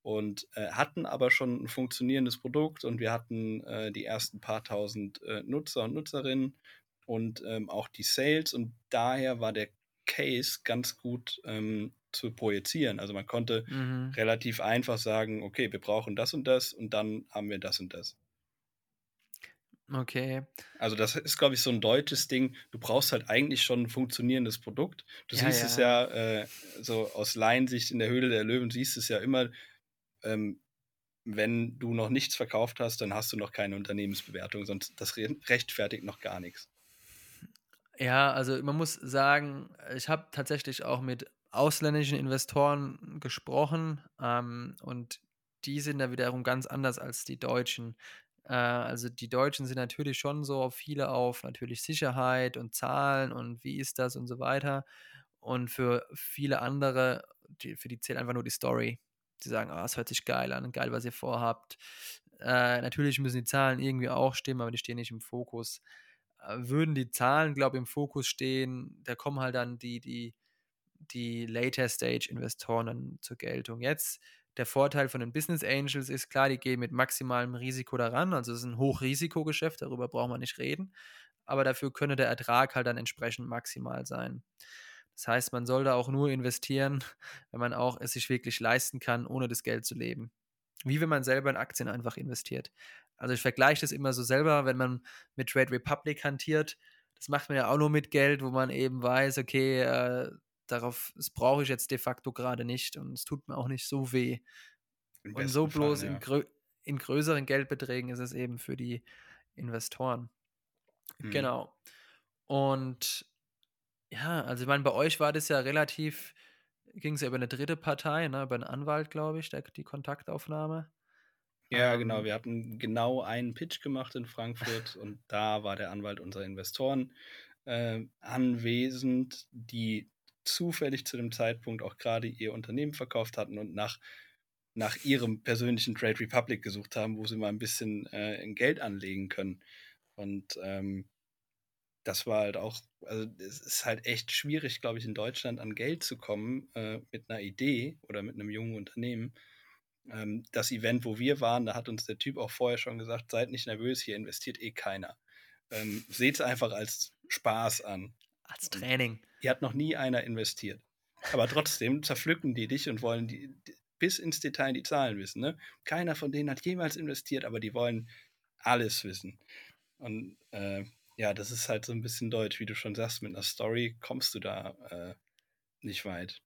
und äh, hatten aber schon ein funktionierendes Produkt und wir hatten äh, die ersten paar tausend äh, Nutzer und Nutzerinnen und ähm, auch die Sales und daher war der Case ganz gut ähm, zu projizieren. Also man konnte mhm. relativ einfach sagen, okay, wir brauchen das und das und dann haben wir das und das. Okay. Also das ist, glaube ich, so ein deutsches Ding. Du brauchst halt eigentlich schon ein funktionierendes Produkt. Du ja, siehst ja. es ja äh, so aus Laiensicht in der Höhle der Löwen, siehst es ja immer, ähm, wenn du noch nichts verkauft hast, dann hast du noch keine Unternehmensbewertung, sonst das rechtfertigt noch gar nichts. Ja, also man muss sagen, ich habe tatsächlich auch mit ausländischen Investoren gesprochen ähm, und die sind da wiederum ganz anders als die Deutschen. Äh, also die Deutschen sind natürlich schon so viele auf natürlich Sicherheit und Zahlen und wie ist das und so weiter. Und für viele andere, die, für die zählt einfach nur die Story. Die sagen, ah, es hört sich geil an, geil, was ihr vorhabt. Äh, natürlich müssen die Zahlen irgendwie auch stimmen, aber die stehen nicht im Fokus. Würden die Zahlen, glaube ich, im Fokus stehen, da kommen halt dann die, die, die Later Stage Investoren zur Geltung. Jetzt der Vorteil von den Business Angels ist klar, die gehen mit maximalem Risiko daran. Also es ist ein Hochrisikogeschäft, darüber braucht man nicht reden. Aber dafür könne der Ertrag halt dann entsprechend maximal sein. Das heißt, man soll da auch nur investieren, wenn man auch es sich wirklich leisten kann, ohne das Geld zu leben. Wie wenn man selber in Aktien einfach investiert. Also ich vergleiche das immer so selber, wenn man mit Trade Republic hantiert. Das macht man ja auch nur mit Geld, wo man eben weiß, okay, äh, darauf, das brauche ich jetzt de facto gerade nicht und es tut mir auch nicht so weh. Und so bloß Fall, ja. in, grö in, größeren Geldbeträgen ist es eben für die Investoren. Mhm. Genau. Und ja, also ich meine, bei euch war das ja relativ, ging es ja über eine dritte Partei, ne, über einen Anwalt, glaube ich, der, die Kontaktaufnahme. Ja, ähm, genau. Wir hatten genau einen Pitch gemacht in Frankfurt und da war der Anwalt unserer Investoren äh, anwesend, die zufällig zu dem Zeitpunkt auch gerade ihr Unternehmen verkauft hatten und nach, nach ihrem persönlichen Trade Republic gesucht haben, wo sie mal ein bisschen äh, Geld anlegen können. Und ähm, das war halt auch, also es ist halt echt schwierig, glaube ich, in Deutschland an Geld zu kommen äh, mit einer Idee oder mit einem jungen Unternehmen. Ähm, das Event, wo wir waren, da hat uns der Typ auch vorher schon gesagt, seid nicht nervös, hier investiert eh keiner. Ähm, Seht es einfach als Spaß an. Als Training. Hier hat noch nie einer investiert. Aber trotzdem zerpflücken die dich und wollen die, bis ins Detail die Zahlen wissen. Ne? Keiner von denen hat jemals investiert, aber die wollen alles wissen. Und äh, ja, das ist halt so ein bisschen deutsch, wie du schon sagst, mit einer Story kommst du da äh, nicht weit.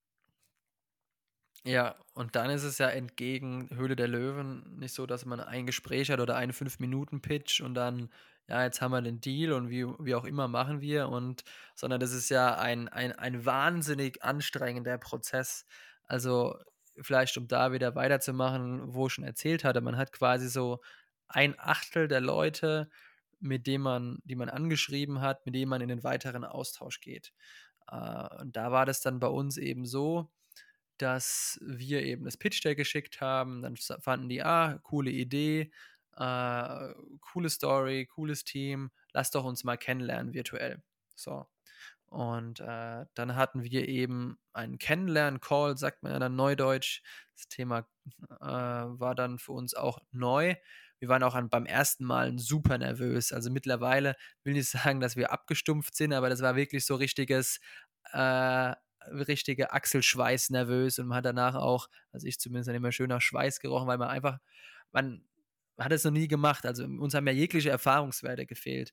Ja, und dann ist es ja entgegen Höhle der Löwen nicht so, dass man ein Gespräch hat oder einen 5-Minuten-Pitch und dann, ja, jetzt haben wir den Deal und wie, wie auch immer machen wir und sondern das ist ja ein, ein, ein wahnsinnig anstrengender Prozess. Also vielleicht, um da wieder weiterzumachen, wo ich schon erzählt hatte, man hat quasi so ein Achtel der Leute, mit denen man, die man angeschrieben hat, mit denen man in den weiteren Austausch geht. Äh, und da war das dann bei uns eben so, dass wir eben das Pitch Deck geschickt haben. Dann fanden die, ah, coole Idee, äh, coole Story, cooles Team, lass doch uns mal kennenlernen virtuell. So. Und äh, dann hatten wir eben einen Kennenlernen-Call, sagt man ja dann neudeutsch. Das Thema äh, war dann für uns auch neu. Wir waren auch an, beim ersten Mal super nervös. Also mittlerweile will ich sagen, dass wir abgestumpft sind, aber das war wirklich so richtiges äh, richtige Achselschweiß nervös und man hat danach auch, also ich zumindest dann immer schön nach Schweiß gerochen, weil man einfach, man, man hat es noch nie gemacht. Also uns haben ja jegliche Erfahrungswerte gefehlt.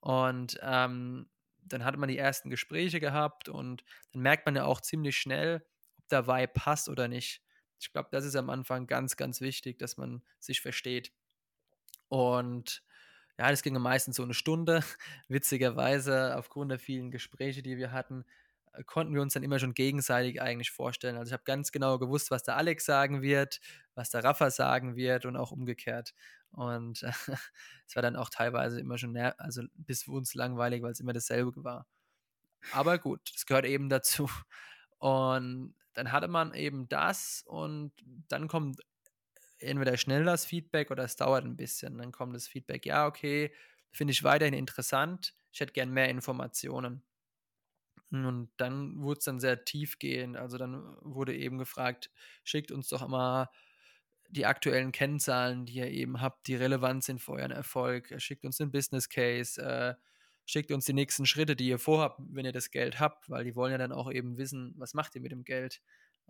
Und ähm, dann hat man die ersten Gespräche gehabt und dann merkt man ja auch ziemlich schnell, ob der Vibe passt oder nicht. Ich glaube, das ist am Anfang ganz, ganz wichtig, dass man sich versteht. Und ja, das ging meistens so eine Stunde. Witzigerweise, aufgrund der vielen Gespräche, die wir hatten, äh, konnten wir uns dann immer schon gegenseitig eigentlich vorstellen. Also ich habe ganz genau gewusst, was der Alex sagen wird, was der Rafa sagen wird und auch umgekehrt. Und äh, es war dann auch teilweise immer schon, also bis für uns langweilig, weil es immer dasselbe war. Aber gut, das gehört eben dazu. Und dann hatte man eben das und dann kommt entweder schnell das Feedback oder es dauert ein bisschen. Dann kommt das Feedback, ja, okay, finde ich weiterhin interessant. Ich hätte gern mehr Informationen. Und dann wurde es dann sehr tiefgehend. Also dann wurde eben gefragt, schickt uns doch mal die aktuellen Kennzahlen, die ihr eben habt, die relevant sind für euren Erfolg. Schickt uns den Business Case, äh, schickt uns die nächsten Schritte, die ihr vorhabt, wenn ihr das Geld habt, weil die wollen ja dann auch eben wissen, was macht ihr mit dem Geld.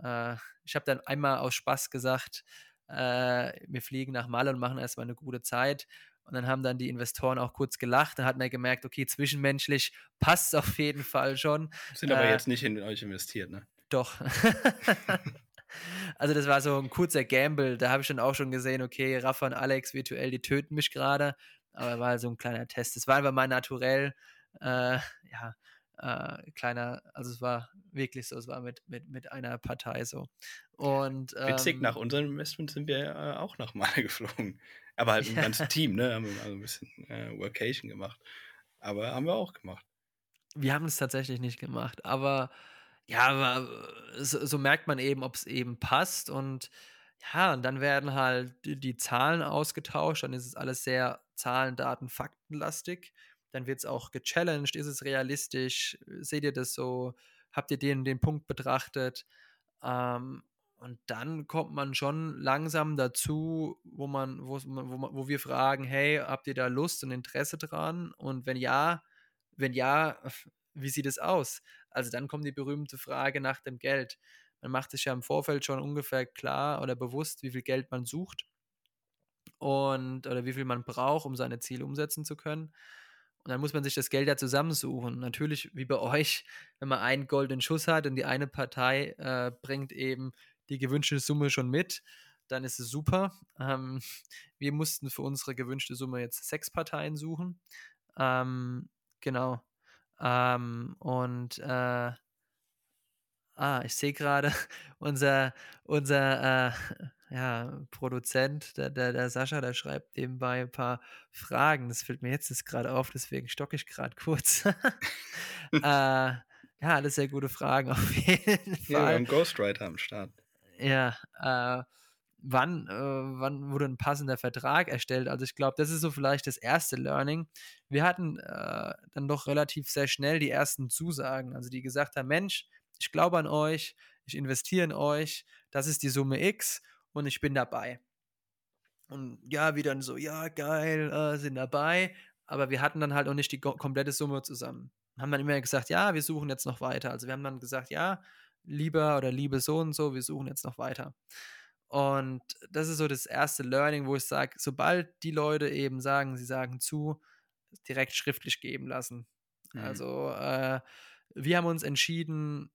Äh, ich habe dann einmal aus Spaß gesagt, äh, wir fliegen nach Malle und machen erstmal eine gute Zeit. Und dann haben dann die Investoren auch kurz gelacht. Dann hat man gemerkt, okay, zwischenmenschlich passt es auf jeden Fall schon. Sind aber äh, jetzt nicht in euch investiert, ne? Doch. also das war so ein kurzer Gamble. Da habe ich dann auch schon gesehen, okay, Rafa und Alex virtuell, die töten mich gerade. Aber war so ein kleiner Test. Das war einfach mal naturell. Äh, ja, äh, kleiner, also es war wirklich so, es war mit, mit, mit einer Partei so. Und, ähm, Witzig, nach unserem Investment sind wir äh, auch nach Male geflogen. Aber halt ein ja. ganzes Team, ne? Haben wir mal so ein bisschen äh, Workation gemacht. Aber haben wir auch gemacht. Wir haben es tatsächlich nicht gemacht, aber ja, aber so, so merkt man eben, ob es eben passt und ja, und dann werden halt die, die, Zahlen ausgetauscht, dann ist es alles sehr Zahlen, Daten, Faktenlastig. Dann wird es auch gechallenged, ist es realistisch, seht ihr das so, habt ihr den, den Punkt betrachtet? Ähm, und dann kommt man schon langsam dazu, wo man, wo, wo, wo wir fragen, hey, habt ihr da Lust und Interesse dran? Und wenn ja, wenn ja, wie sieht es aus? Also dann kommt die berühmte Frage nach dem Geld. Man macht sich ja im Vorfeld schon ungefähr klar oder bewusst, wie viel Geld man sucht und oder wie viel man braucht, um seine Ziele umsetzen zu können. Und dann muss man sich das Geld ja zusammensuchen. Natürlich, wie bei euch, wenn man einen goldenen Schuss hat und die eine Partei äh, bringt eben die gewünschte Summe schon mit, dann ist es super. Ähm, wir mussten für unsere gewünschte Summe jetzt sechs Parteien suchen. Ähm, genau. Ähm, und äh, ah, ich sehe gerade, unser, unser äh, ja, Produzent, der, der, der Sascha, der schreibt nebenbei ein paar Fragen. Das fällt mir jetzt gerade auf, deswegen stocke ich gerade kurz. äh, ja, alles sehr gute Fragen auf jeden Fall. Ja, ein Ghostwriter am Start. Ja, äh, wann, äh, wann wurde ein passender Vertrag erstellt? Also ich glaube, das ist so vielleicht das erste Learning. Wir hatten äh, dann doch relativ sehr schnell die ersten Zusagen, also die gesagt haben, Mensch, ich glaube an euch, ich investiere in euch, das ist die Summe X und ich bin dabei. Und ja, wir dann so, ja, geil, äh, sind dabei, aber wir hatten dann halt auch nicht die komplette Summe zusammen. Haben dann immer gesagt, ja, wir suchen jetzt noch weiter. Also wir haben dann gesagt, ja, lieber oder liebe so und so, wir suchen jetzt noch weiter. Und das ist so das erste Learning, wo ich sage, sobald die Leute eben sagen, sie sagen zu, direkt schriftlich geben lassen. Mhm. Also äh, wir haben uns entschieden,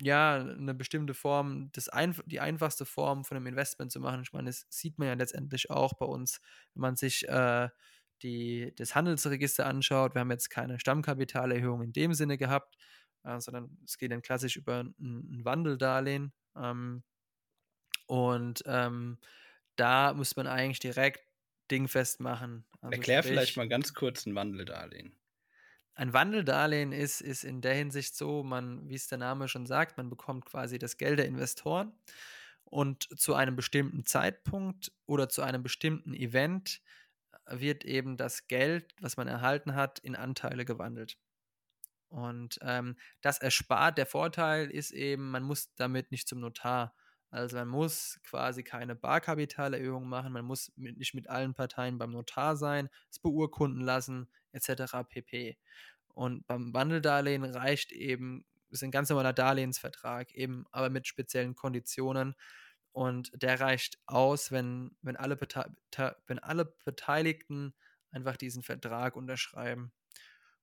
ja, eine bestimmte Form, das einf die einfachste Form von einem Investment zu machen. Ich meine, das sieht man ja letztendlich auch bei uns, wenn man sich äh, die, das Handelsregister anschaut. Wir haben jetzt keine Stammkapitalerhöhung in dem Sinne gehabt, äh, sondern es geht dann klassisch über ein, ein Wandeldarlehen. Ähm, und ähm, da muss man eigentlich direkt dingfest machen. Also Erklär sprich, vielleicht mal ganz kurz ein Wandeldarlehen. Ein Wandeldarlehen ist, ist in der Hinsicht so, man, wie es der Name schon sagt, man bekommt quasi das Geld der Investoren und zu einem bestimmten Zeitpunkt oder zu einem bestimmten Event wird eben das Geld, was man erhalten hat, in Anteile gewandelt. Und ähm, das erspart, der Vorteil ist eben, man muss damit nicht zum Notar. Also man muss quasi keine Barkapitalerhöhung machen, man muss mit, nicht mit allen Parteien beim Notar sein, es beurkunden lassen, etc. pp. Und beim Wandeldarlehen reicht eben, ist ein ganz normaler Darlehensvertrag, eben aber mit speziellen Konditionen. Und der reicht aus, wenn, wenn, alle, wenn alle Beteiligten einfach diesen Vertrag unterschreiben.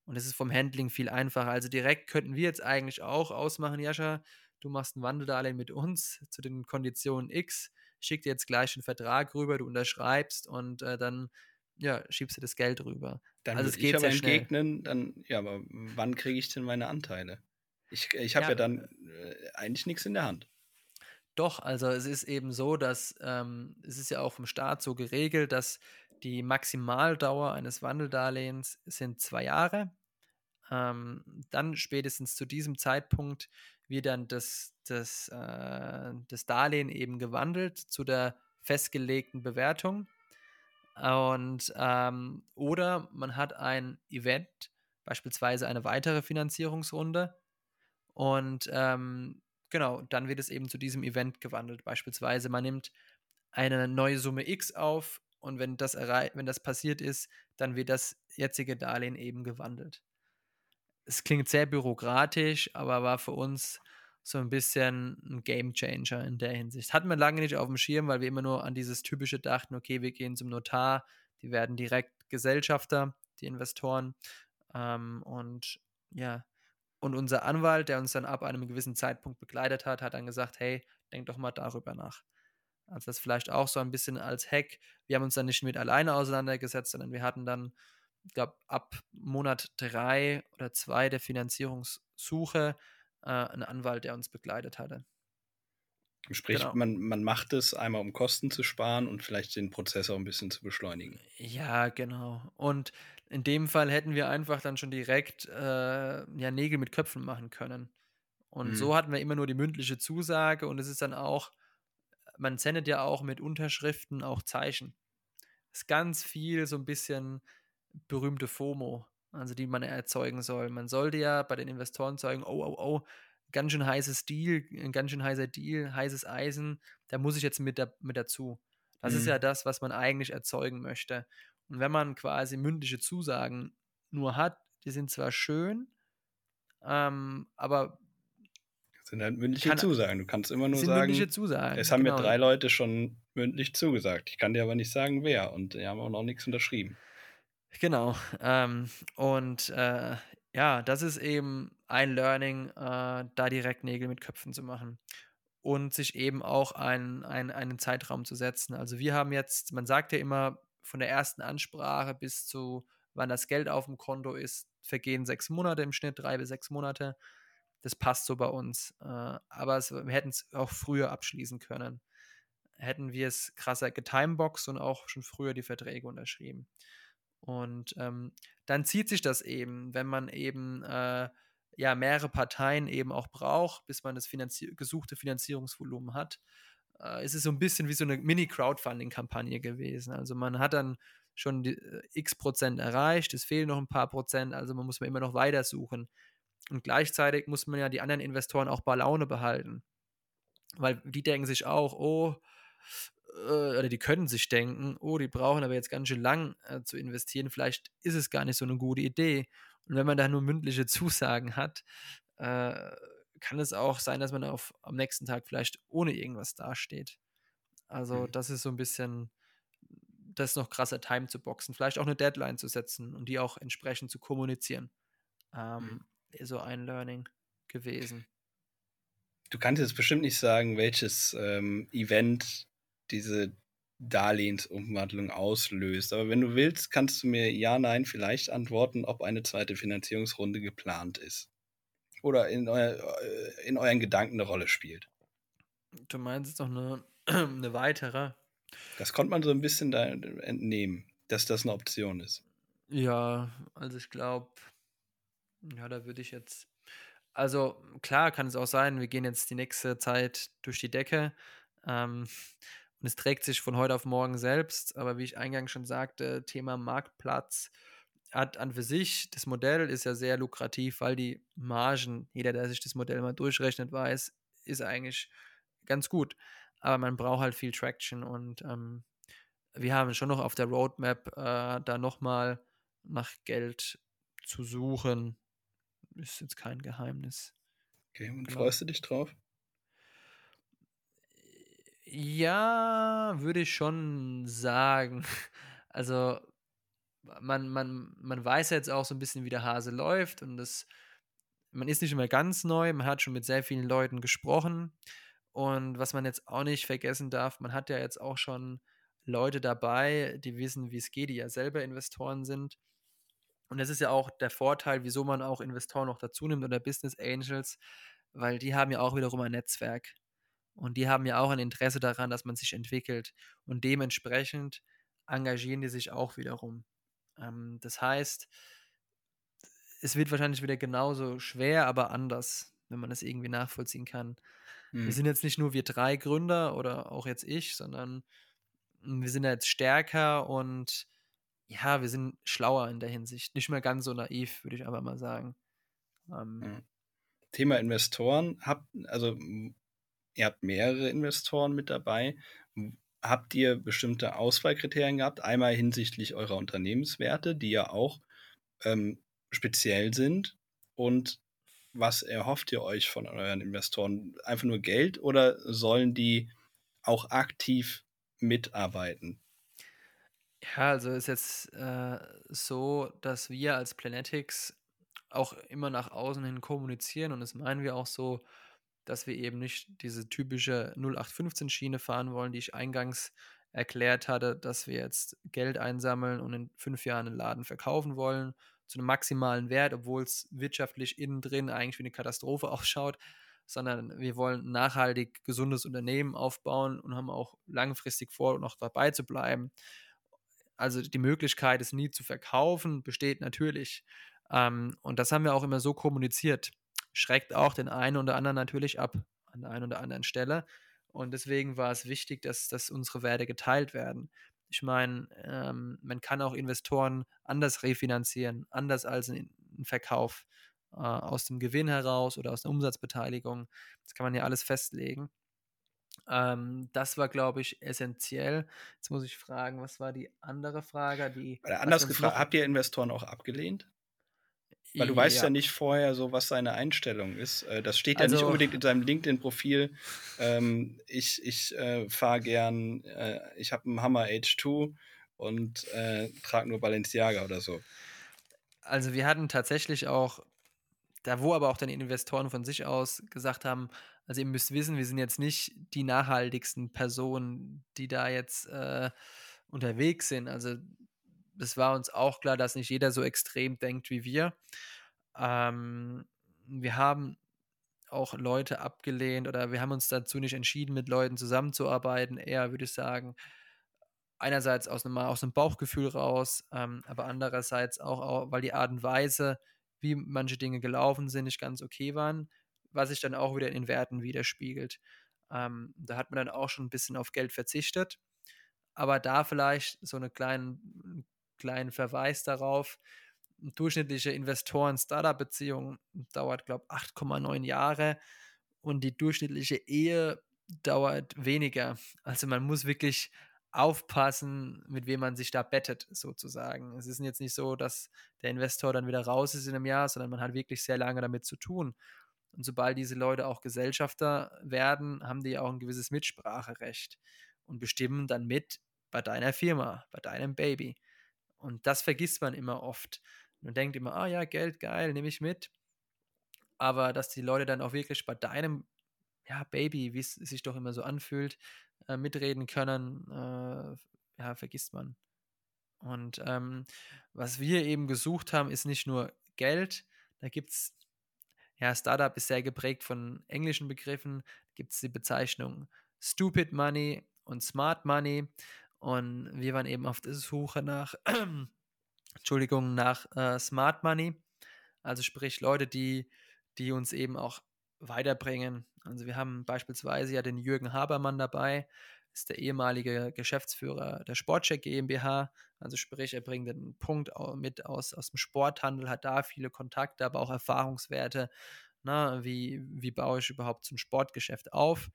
Und es ist vom Handling viel einfacher. Also direkt könnten wir jetzt eigentlich auch ausmachen, Jascha, du machst ein Wandeldarlehen mit uns zu den Konditionen X, schick dir jetzt gleich einen Vertrag rüber, du unterschreibst und äh, dann ja, schiebst du das Geld rüber. Dann also es geht ich aber entgegnen, dann, ja, aber wann kriege ich denn meine Anteile? Ich, ich habe ja, ja, dann äh, eigentlich nichts in der Hand. Doch, also es ist eben so, dass ähm, es ist ja auch vom Staat so geregelt, dass die Maximaldauer eines Wandeldarlehens sind zwei Jahre. Ähm, dann spätestens zu diesem Zeitpunkt wird dann das, das, äh, das Darlehen eben gewandelt zu der festgelegten Bewertung. Und ähm, oder man hat ein Event, beispielsweise eine weitere Finanzierungsrunde. Und ähm, genau, dann wird es eben zu diesem Event gewandelt. Beispielsweise, man nimmt eine neue Summe X auf und wenn das, wenn das passiert ist, dann wird das jetzige Darlehen eben gewandelt. Es klingt sehr bürokratisch, aber war für uns so ein bisschen ein Game Changer in der Hinsicht. Hatten wir lange nicht auf dem Schirm, weil wir immer nur an dieses typische dachten, okay, wir gehen zum Notar, die werden direkt Gesellschafter, die Investoren. Ähm, und ja, und unser Anwalt, der uns dann ab einem gewissen Zeitpunkt begleitet hat, hat dann gesagt, hey, denk doch mal darüber nach. Also das vielleicht auch so ein bisschen als Hack. Wir haben uns dann nicht mit alleine auseinandergesetzt, sondern wir hatten dann, ich glaube, ab Monat drei oder zwei der Finanzierungssuche äh, einen Anwalt, der uns begleitet hatte. Sprich, genau. man, man macht es einmal, um Kosten zu sparen und vielleicht den Prozess auch ein bisschen zu beschleunigen. Ja, genau. Und in dem Fall hätten wir einfach dann schon direkt äh, ja, Nägel mit Köpfen machen können. Und mhm. so hatten wir immer nur die mündliche Zusage und es ist dann auch, man sendet ja auch mit Unterschriften auch Zeichen. Es ist ganz viel so ein bisschen berühmte FOMO also die man erzeugen soll. Man sollte ja bei den Investoren sagen, oh, oh, oh, ganz schön heißes Deal, ein ganz schön heißer Deal, heißes Eisen, da muss ich jetzt mit, da, mit dazu. Das mhm. ist ja das, was man eigentlich erzeugen möchte. Und wenn man quasi mündliche Zusagen nur hat, die sind zwar schön, ähm, aber das sind halt mündliche kann, Zusagen. Du kannst immer nur sagen, Zusagen, es haben genau. mir drei Leute schon mündlich zugesagt. Ich kann dir aber nicht sagen, wer. Und die haben auch noch nichts unterschrieben. Genau. Ähm, und äh, ja, das ist eben ein Learning, äh, da direkt Nägel mit Köpfen zu machen und sich eben auch ein, ein, einen Zeitraum zu setzen. Also wir haben jetzt, man sagt ja immer, von der ersten Ansprache bis zu wann das Geld auf dem Konto ist, vergehen sechs Monate im Schnitt, drei bis sechs Monate. Das passt so bei uns. Äh, aber es, wir hätten es auch früher abschließen können. Hätten wir es krasser getimeboxt und auch schon früher die Verträge unterschrieben. Und ähm, dann zieht sich das eben, wenn man eben äh, ja mehrere Parteien eben auch braucht, bis man das finanzi gesuchte Finanzierungsvolumen hat. Äh, ist es so ein bisschen wie so eine Mini-Crowdfunding-Kampagne gewesen. Also man hat dann schon die, äh, x Prozent erreicht, es fehlen noch ein paar Prozent, also man muss immer noch weiter suchen. Und gleichzeitig muss man ja die anderen Investoren auch bei Laune behalten. Weil die denken sich auch, oh, äh, oder die können sich denken, oh, die brauchen aber jetzt ganz schön lang äh, zu investieren, vielleicht ist es gar nicht so eine gute Idee. Und wenn man da nur mündliche Zusagen hat, äh, kann es auch sein, dass man auf, am nächsten Tag vielleicht ohne irgendwas dasteht. Also mhm. das ist so ein bisschen, das ist noch krasser Time zu boxen, vielleicht auch eine Deadline zu setzen und die auch entsprechend zu kommunizieren. Ähm, mhm. So ein Learning gewesen. Du kannst jetzt bestimmt nicht sagen, welches ähm, Event diese Darlehensumwandlung auslöst. Aber wenn du willst, kannst du mir ja, nein vielleicht antworten, ob eine zweite Finanzierungsrunde geplant ist. Oder in, euer, äh, in euren Gedanken eine Rolle spielt. Du meinst jetzt noch eine, eine weitere? Das konnte man so ein bisschen da entnehmen, dass das eine Option ist. Ja, also ich glaube, ja, da würde ich jetzt. Also klar kann es auch sein, wir gehen jetzt die nächste Zeit durch die Decke. Ähm, und es trägt sich von heute auf morgen selbst. Aber wie ich eingangs schon sagte, Thema Marktplatz hat an für sich, das Modell ist ja sehr lukrativ, weil die Margen, jeder, der sich das Modell mal durchrechnet, weiß, ist eigentlich ganz gut. Aber man braucht halt viel Traction und ähm, wir haben schon noch auf der Roadmap äh, da nochmal nach Geld zu suchen. Ist jetzt kein Geheimnis. Okay, und genau. freust du dich drauf? Ja, würde ich schon sagen. Also, man, man, man weiß jetzt auch so ein bisschen, wie der Hase läuft und das, man ist nicht immer ganz neu, man hat schon mit sehr vielen Leuten gesprochen und was man jetzt auch nicht vergessen darf, man hat ja jetzt auch schon Leute dabei, die wissen, wie es geht, die ja selber Investoren sind. Und das ist ja auch der Vorteil, wieso man auch Investoren noch dazu nimmt oder Business Angels, weil die haben ja auch wiederum ein Netzwerk. Und die haben ja auch ein Interesse daran, dass man sich entwickelt. Und dementsprechend engagieren die sich auch wiederum. Ähm, das heißt, es wird wahrscheinlich wieder genauso schwer, aber anders, wenn man das irgendwie nachvollziehen kann. Mhm. Wir sind jetzt nicht nur wir drei Gründer oder auch jetzt ich, sondern wir sind jetzt stärker und ja, wir sind schlauer in der Hinsicht. Nicht mehr ganz so naiv, würde ich aber mal sagen. Ähm, ja. Thema Investoren. Habt, also ihr habt mehrere Investoren mit dabei. Habt ihr bestimmte Auswahlkriterien gehabt? Einmal hinsichtlich eurer Unternehmenswerte, die ja auch ähm, speziell sind. Und was erhofft ihr euch von euren Investoren? Einfach nur Geld oder sollen die auch aktiv mitarbeiten? Ja, also ist jetzt äh, so, dass wir als Planetics auch immer nach außen hin kommunizieren und das meinen wir auch so, dass wir eben nicht diese typische 0815-Schiene fahren wollen, die ich eingangs erklärt hatte, dass wir jetzt Geld einsammeln und in fünf Jahren einen Laden verkaufen wollen zu einem maximalen Wert, obwohl es wirtschaftlich innen drin eigentlich wie eine Katastrophe ausschaut, sondern wir wollen nachhaltig gesundes Unternehmen aufbauen und haben auch langfristig vor, noch dabei zu bleiben. Also die Möglichkeit, es nie zu verkaufen, besteht natürlich. Ähm, und das haben wir auch immer so kommuniziert schreckt auch den einen oder anderen natürlich ab an der einen oder anderen Stelle. Und deswegen war es wichtig, dass, dass unsere Werte geteilt werden. Ich meine, ähm, man kann auch Investoren anders refinanzieren, anders als ein Verkauf äh, aus dem Gewinn heraus oder aus der Umsatzbeteiligung. Das kann man ja alles festlegen. Ähm, das war, glaube ich, essentiell. Jetzt muss ich fragen, was war die andere Frage? Die, anders gefragt, habt ihr Investoren auch abgelehnt? Weil du weißt ja. ja nicht vorher so, was seine Einstellung ist. Äh, das steht ja also, nicht unbedingt in seinem LinkedIn-Profil. Ähm, ich ich äh, fahre gern, äh, ich habe einen Hammer H2 und äh, trage nur Balenciaga oder so. Also wir hatten tatsächlich auch, da wo aber auch dann Investoren von sich aus gesagt haben, also ihr müsst wissen, wir sind jetzt nicht die nachhaltigsten Personen, die da jetzt äh, unterwegs sind. Also das war uns auch klar, dass nicht jeder so extrem denkt wie wir. Ähm, wir haben auch Leute abgelehnt oder wir haben uns dazu nicht entschieden, mit Leuten zusammenzuarbeiten. Eher würde ich sagen, einerseits aus einem, aus einem Bauchgefühl raus, ähm, aber andererseits auch, auch, weil die Art und Weise, wie manche Dinge gelaufen sind, nicht ganz okay waren, was sich dann auch wieder in den Werten widerspiegelt. Ähm, da hat man dann auch schon ein bisschen auf Geld verzichtet. Aber da vielleicht so eine kleinen, kleinen Verweis darauf. Durchschnittliche Investoren-Startup-Beziehung dauert, glaube ich, 8,9 Jahre und die durchschnittliche Ehe dauert weniger. Also man muss wirklich aufpassen, mit wem man sich da bettet, sozusagen. Es ist jetzt nicht so, dass der Investor dann wieder raus ist in einem Jahr, sondern man hat wirklich sehr lange damit zu tun. Und sobald diese Leute auch Gesellschafter werden, haben die auch ein gewisses Mitspracherecht und bestimmen dann mit bei deiner Firma, bei deinem Baby. Und das vergisst man immer oft. Man denkt immer, ah ja, Geld, geil, nehme ich mit. Aber dass die Leute dann auch wirklich bei deinem ja, Baby, wie es sich doch immer so anfühlt, äh, mitreden können, äh, ja, vergisst man. Und ähm, was wir eben gesucht haben, ist nicht nur Geld. Da gibt es, ja, Startup ist sehr geprägt von englischen Begriffen. Gibt es die Bezeichnung Stupid Money und Smart Money. Und wir waren eben auf der Suche nach, Entschuldigung, nach äh, Smart Money. Also sprich Leute, die, die uns eben auch weiterbringen. Also wir haben beispielsweise ja den Jürgen Habermann dabei, ist der ehemalige Geschäftsführer der Sportcheck GmbH. Also sprich, er bringt den Punkt mit aus, aus dem Sporthandel, hat da viele Kontakte, aber auch Erfahrungswerte. Na, wie, wie baue ich überhaupt so ein Sportgeschäft auf?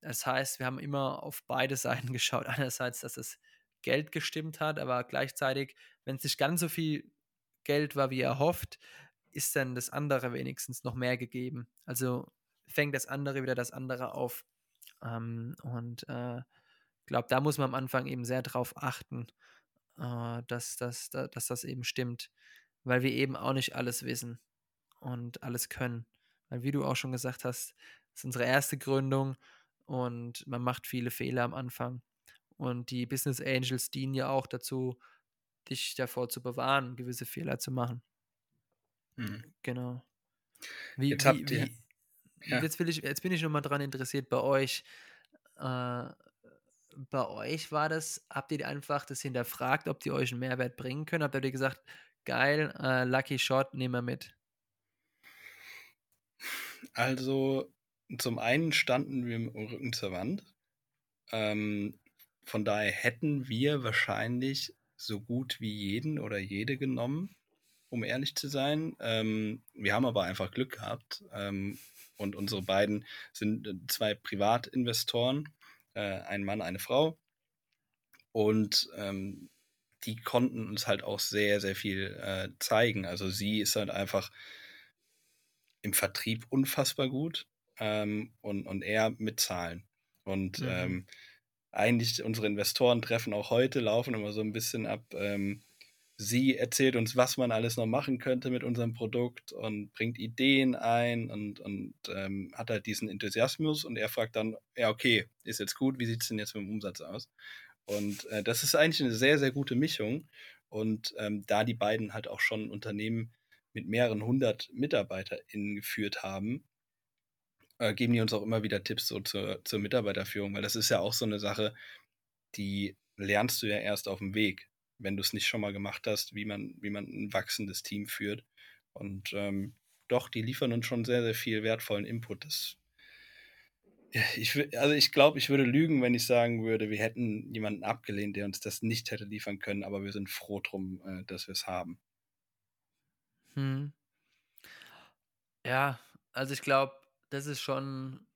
Das heißt, wir haben immer auf beide Seiten geschaut. Einerseits, dass das Geld gestimmt hat, aber gleichzeitig, wenn es nicht ganz so viel Geld war, wie er hofft, ist dann das andere wenigstens noch mehr gegeben. Also fängt das andere wieder das andere auf. Ähm, und äh, glaube, da muss man am Anfang eben sehr drauf achten, äh, dass, dass, dass das eben stimmt, weil wir eben auch nicht alles wissen und alles können. Weil wie du auch schon gesagt hast, ist unsere erste Gründung und man macht viele Fehler am Anfang. Und die Business Angels dienen ja auch dazu, dich davor zu bewahren, gewisse Fehler zu machen. Mhm. Genau. Wie, jetzt, wie, wie, ja. jetzt, will ich, jetzt bin ich nochmal dran interessiert bei euch. Äh, bei euch war das, habt ihr einfach das hinterfragt, ob die euch einen Mehrwert bringen können? Habt ihr gesagt, geil, äh, Lucky Shot, nehmen wir mit? Also, zum einen standen wir im Rücken zur Wand. Ähm, von daher hätten wir wahrscheinlich so gut wie jeden oder jede genommen, um ehrlich zu sein. Ähm, wir haben aber einfach Glück gehabt. Ähm, und unsere beiden sind äh, zwei Privatinvestoren äh, ein Mann, eine Frau. Und ähm, die konnten uns halt auch sehr, sehr viel äh, zeigen. Also sie ist halt einfach im Vertrieb unfassbar gut ähm, und, und er mit Zahlen. Und mhm. ähm, eigentlich unsere Investoren treffen auch heute, laufen immer so ein bisschen ab, ähm, sie erzählt uns, was man alles noch machen könnte mit unserem Produkt und bringt Ideen ein und, und ähm, hat halt diesen Enthusiasmus und er fragt dann, ja, okay, ist jetzt gut, wie sieht es denn jetzt mit dem Umsatz aus? Und äh, das ist eigentlich eine sehr, sehr gute Mischung. Und ähm, da die beiden halt auch schon Unternehmen mit mehreren hundert MitarbeiterInnen geführt haben, äh, geben die uns auch immer wieder Tipps so zur, zur Mitarbeiterführung, weil das ist ja auch so eine Sache, die lernst du ja erst auf dem Weg wenn du es nicht schon mal gemacht hast, wie man, wie man ein wachsendes Team führt. Und ähm, doch, die liefern uns schon sehr, sehr viel wertvollen Input. Das, ich, also ich glaube, ich würde lügen, wenn ich sagen würde, wir hätten jemanden abgelehnt, der uns das nicht hätte liefern können, aber wir sind froh drum, äh, dass wir es haben. Hm. Ja, also ich glaube, das ist schon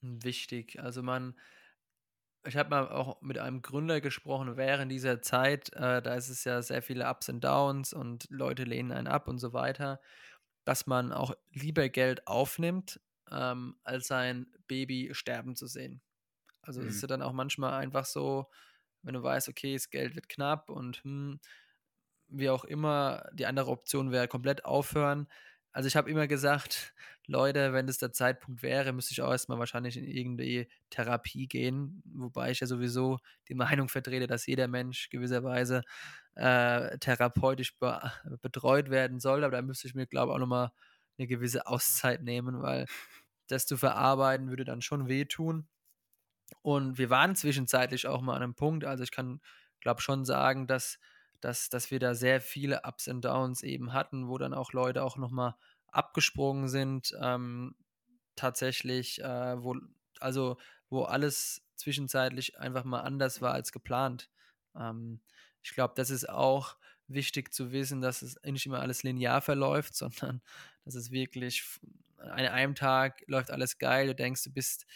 wichtig. Also man, ich habe mal auch mit einem Gründer gesprochen während dieser Zeit. Äh, da ist es ja sehr viele Ups und Downs und Leute lehnen einen ab und so weiter, dass man auch lieber Geld aufnimmt, ähm, als sein Baby sterben zu sehen. Also es mhm. ist ja dann auch manchmal einfach so, wenn du weißt, okay, das Geld wird knapp und hm, wie auch immer, die andere Option wäre komplett aufhören. Also ich habe immer gesagt, Leute, wenn das der Zeitpunkt wäre, müsste ich auch erstmal wahrscheinlich in irgendeine Therapie gehen, wobei ich ja sowieso die Meinung vertrete, dass jeder Mensch gewisserweise äh, therapeutisch be betreut werden soll, aber da müsste ich mir, glaube ich, auch nochmal eine gewisse Auszeit nehmen, weil das zu verarbeiten würde dann schon wehtun. Und wir waren zwischenzeitlich auch mal an einem Punkt, also ich kann, glaube schon sagen, dass dass, dass wir da sehr viele Ups und Downs eben hatten, wo dann auch Leute auch nochmal abgesprungen sind, ähm, tatsächlich, äh, wo, also wo alles zwischenzeitlich einfach mal anders war als geplant. Ähm, ich glaube, das ist auch wichtig zu wissen, dass es nicht immer alles linear verläuft, sondern dass es wirklich an einem Tag läuft alles geil, du denkst, du bist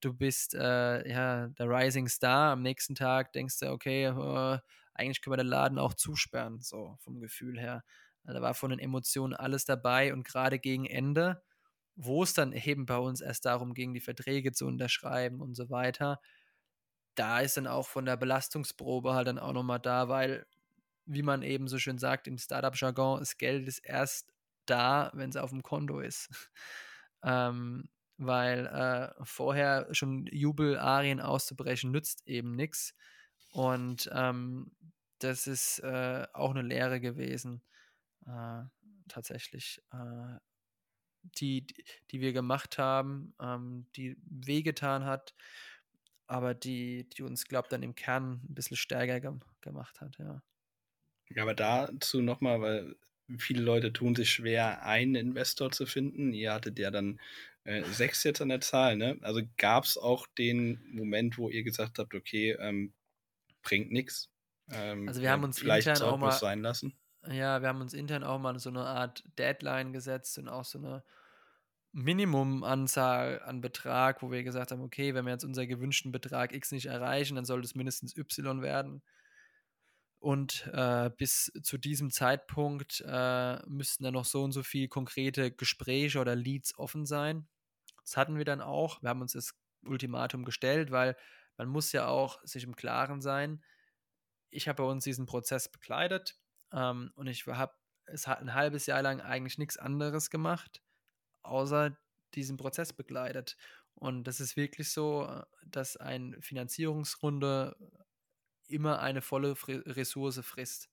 du bist äh, ja der Rising Star, am nächsten Tag denkst du, okay, äh, eigentlich können wir den Laden auch zusperren, so vom Gefühl her. Da war von den Emotionen alles dabei und gerade gegen Ende, wo es dann eben bei uns erst darum ging, die Verträge zu unterschreiben und so weiter, da ist dann auch von der Belastungsprobe halt dann auch nochmal da, weil, wie man eben so schön sagt im Startup-Jargon, das Geld ist erst da, wenn es auf dem Konto ist. ähm, weil äh, vorher schon Jubelarien auszubrechen nützt eben nichts. Und ähm, das ist äh, auch eine Lehre gewesen, äh, tatsächlich, äh, die, die wir gemacht haben, ähm, die wehgetan hat, aber die, die uns, glaube ich, dann im Kern ein bisschen stärker ge gemacht hat, ja. Ja, aber dazu nochmal, weil viele Leute tun sich schwer, einen Investor zu finden. Ihr hattet ja dann äh, sechs jetzt an der Zahl, ne? Also gab es auch den Moment, wo ihr gesagt habt, okay, ähm, bringt nichts. Ähm, also wir haben uns vielleicht intern auch mal sein lassen. Ja, wir haben uns intern auch mal so eine Art Deadline gesetzt und auch so eine Minimumanzahl an Betrag, wo wir gesagt haben, okay, wenn wir jetzt unseren gewünschten Betrag X nicht erreichen, dann soll es mindestens Y werden. Und äh, bis zu diesem Zeitpunkt äh, müssten dann noch so und so viele konkrete Gespräche oder Leads offen sein. Das hatten wir dann auch. Wir haben uns das Ultimatum gestellt, weil man muss ja auch sich im Klaren sein. Ich habe bei uns diesen Prozess begleitet ähm, und ich habe es hat ein halbes Jahr lang eigentlich nichts anderes gemacht, außer diesen Prozess begleitet. Und das ist wirklich so, dass eine Finanzierungsrunde immer eine volle Ressource frisst.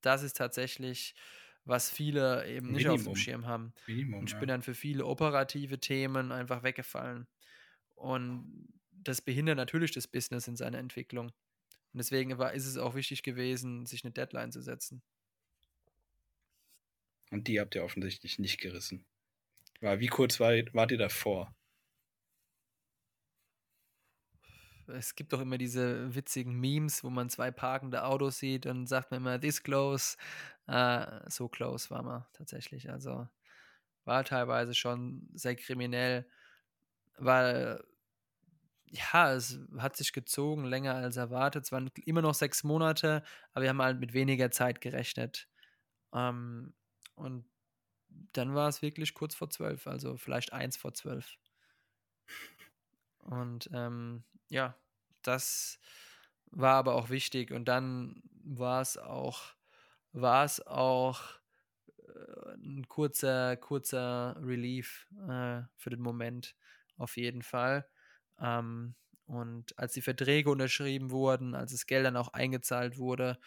Das ist tatsächlich, was viele eben nicht Minimum. auf dem Schirm haben. Minimum, und ich ja. bin dann für viele operative Themen einfach weggefallen. Und das behindert natürlich das Business in seiner Entwicklung. Und deswegen war, ist es auch wichtig gewesen, sich eine Deadline zu setzen. Und die habt ihr offensichtlich nicht gerissen. Wie kurz war, wart ihr davor? es gibt doch immer diese witzigen Memes, wo man zwei parkende Autos sieht und sagt man immer, this close. Äh, so close war man tatsächlich. Also war teilweise schon sehr kriminell, weil ja, es hat sich gezogen, länger als erwartet. Es waren immer noch sechs Monate, aber wir haben halt mit weniger Zeit gerechnet. Ähm, und dann war es wirklich kurz vor zwölf, also vielleicht eins vor zwölf. Und ähm, ja, das war aber auch wichtig. Und dann war es auch, war es auch äh, ein kurzer, kurzer Relief äh, für den Moment, auf jeden Fall. Ähm, und als die Verträge unterschrieben wurden, als das Geld dann auch eingezahlt wurde,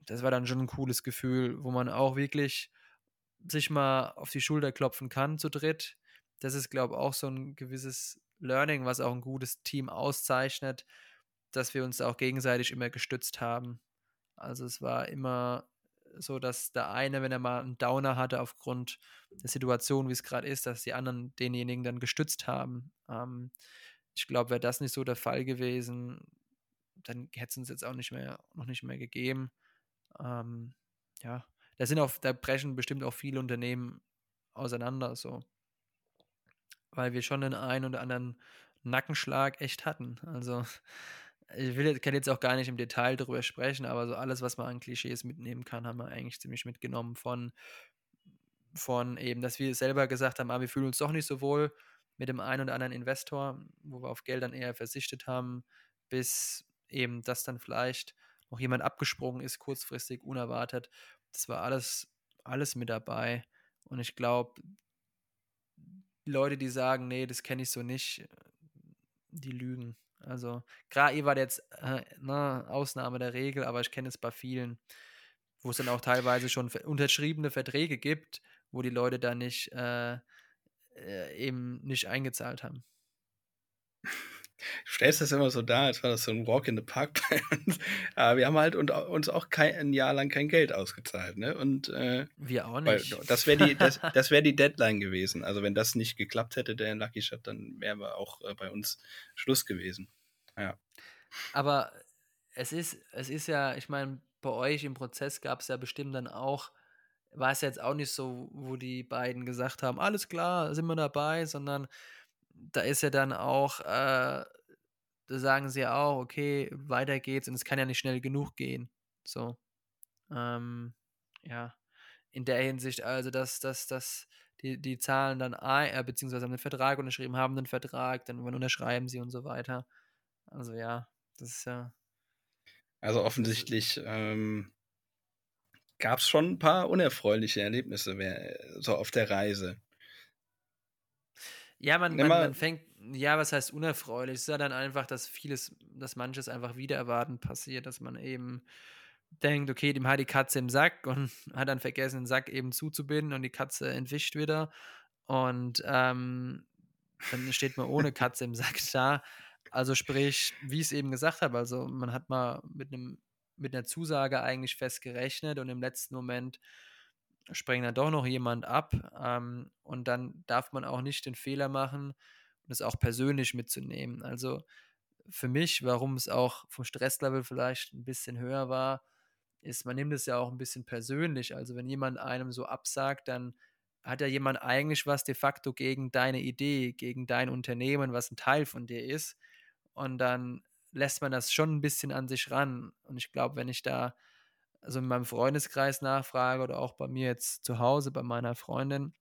das war dann schon ein cooles Gefühl, wo man auch wirklich sich mal auf die Schulter klopfen kann zu dritt. Das ist, glaube ich, auch so ein gewisses Learning, was auch ein gutes Team auszeichnet, dass wir uns auch gegenseitig immer gestützt haben. Also es war immer so, dass der eine, wenn er mal einen Downer hatte aufgrund der Situation, wie es gerade ist, dass die anderen denjenigen dann gestützt haben. Ähm, ich glaube, wäre das nicht so der Fall gewesen, dann hätte es uns jetzt auch nicht mehr, noch nicht mehr gegeben. Ähm, ja, da sind auch, da brechen bestimmt auch viele Unternehmen auseinander, so weil wir schon den einen oder anderen Nackenschlag echt hatten. Also ich will, kann jetzt auch gar nicht im Detail darüber sprechen, aber so alles, was man an Klischees mitnehmen kann, haben wir eigentlich ziemlich mitgenommen von, von eben, dass wir selber gesagt haben, ah, wir fühlen uns doch nicht so wohl mit dem einen oder anderen Investor, wo wir auf Geld dann eher versichtet haben, bis eben das dann vielleicht noch jemand abgesprungen ist, kurzfristig, unerwartet. Das war alles, alles mit dabei. Und ich glaube, Leute, die sagen, nee, das kenne ich so nicht, die lügen. Also, gerade ihr wart jetzt äh, na, ne, Ausnahme der Regel, aber ich kenne es bei vielen, wo es dann auch teilweise schon unterschriebene Verträge gibt, wo die Leute dann nicht äh, äh, eben nicht eingezahlt haben. Du stellst das immer so dar, als war das so ein Walk in the Park bei uns. Aber wir haben halt uns auch kein, ein Jahr lang kein Geld ausgezahlt. Ne? Und, äh, wir auch nicht. das wäre die, das, das wär die Deadline gewesen. Also wenn das nicht geklappt hätte, der Lucky Shot, dann wäre auch äh, bei uns Schluss gewesen. Ja. Aber es ist, es ist ja, ich meine, bei euch im Prozess gab es ja bestimmt dann auch, war es jetzt auch nicht so, wo die beiden gesagt haben, alles klar, sind wir dabei, sondern da ist ja dann auch, äh, da sagen sie ja auch, okay, weiter geht's und es kann ja nicht schnell genug gehen. So. Ähm, ja. In der Hinsicht, also, dass, dass, dass die, die Zahlen dann, äh, beziehungsweise haben einen Vertrag unterschrieben, haben einen Vertrag, dann unterschreiben sie und so weiter. Also ja, das ist ja. Also offensichtlich ähm, gab es schon ein paar unerfreuliche Erlebnisse so auf der Reise. Ja, man, man, man fängt, ja, was heißt unerfreulich? Es ist ja dann einfach, dass vieles, dass manches einfach wieder erwarten passiert, dass man eben denkt, okay, dem hat die Katze im Sack und hat dann vergessen, den Sack eben zuzubinden und die Katze entwischt wieder. Und ähm, dann steht man ohne Katze im Sack da. Also sprich, wie ich es eben gesagt habe, also man hat mal mit einem mit einer Zusage eigentlich fest gerechnet und im letzten Moment springt dann doch noch jemand ab ähm, und dann darf man auch nicht den Fehler machen, das auch persönlich mitzunehmen. Also für mich, warum es auch vom Stresslevel vielleicht ein bisschen höher war, ist, man nimmt es ja auch ein bisschen persönlich. Also wenn jemand einem so absagt, dann hat ja jemand eigentlich was de facto gegen deine Idee, gegen dein Unternehmen, was ein Teil von dir ist. Und dann lässt man das schon ein bisschen an sich ran. Und ich glaube, wenn ich da also in meinem Freundeskreis nachfrage oder auch bei mir jetzt zu Hause, bei meiner Freundin,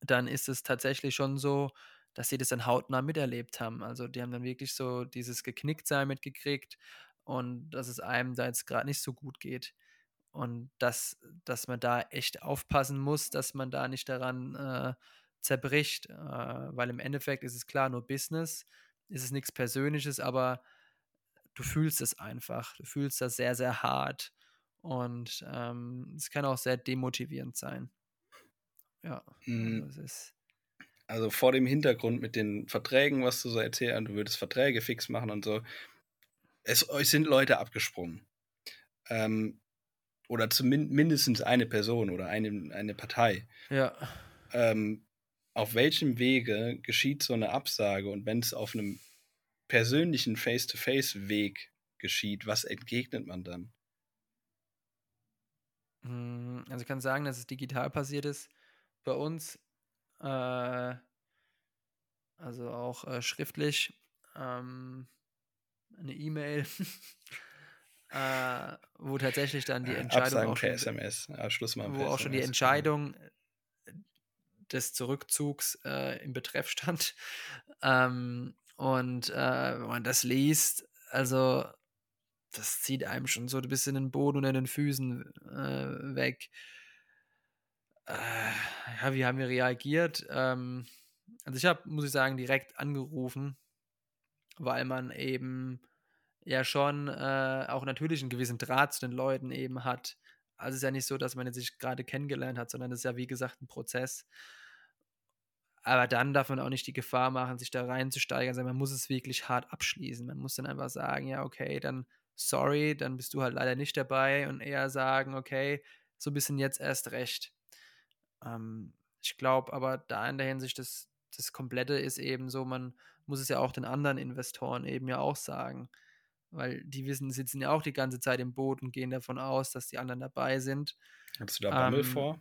dann ist es tatsächlich schon so, dass sie das dann hautnah miterlebt haben. Also die haben dann wirklich so dieses Geknicktsein mitgekriegt und dass es einem da jetzt gerade nicht so gut geht. Und dass, dass man da echt aufpassen muss, dass man da nicht daran äh, zerbricht. Äh, weil im Endeffekt ist es klar nur Business, ist es nichts Persönliches, aber du fühlst es einfach. Du fühlst das sehr, sehr hart. Und ähm, es kann auch sehr demotivierend sein. Ja, Mm, also es ist. Also vor dem Hintergrund mit den Verträgen, was du so erzählst, du würdest Verträge fix machen und so. Es, euch sind Leute abgesprungen. Ähm, oder zumindest mindestens eine Person oder eine, eine Partei. Ja. Ähm, auf welchem Wege geschieht so eine Absage und wenn es auf einem persönlichen Face-to-Face-Weg geschieht, was entgegnet man dann? Mm, Also ich kann sagen, dass es digital passiert ist. Bei uns, äh, also auch äh, schriftlich, ähm, eine E-Mail, äh, wo tatsächlich dann die Äh, Entscheidung Absagen auch per schon, SMS. Ja, Schluss mal wo per auch schon die SMS. Entscheidung des Zurückzugs äh, im Betreff stand. Ähm, und äh, wenn man das liest, also das zieht einem schon so ein bisschen den Boden unter den Füßen äh, weg. Äh, ja, wie haben wir reagiert? Ähm, also ich habe, muss ich sagen, direkt angerufen, weil man eben ja schon äh, auch natürlich einen gewissen Draht zu den Leuten eben hat. Also es ist ja nicht so, dass man sich gerade kennengelernt hat, sondern es ist ja wie gesagt ein Prozess. Aber dann darf man auch nicht die Gefahr machen, sich da reinzusteigern, sondern man muss es wirklich hart abschließen. Man muss dann einfach sagen, ja, okay, dann sorry, dann bist du halt leider nicht dabei und eher sagen, okay, so ein bisschen jetzt erst recht. Ähm, ich glaube aber da in der Hinsicht, das, das Komplette ist eben so, man muss es ja auch den anderen Investoren eben ja auch sagen. Weil die wissen, sitzen ja auch die ganze Zeit im Boot und gehen davon aus, dass die anderen dabei sind. Hattest du da Bammel Ähm, vor?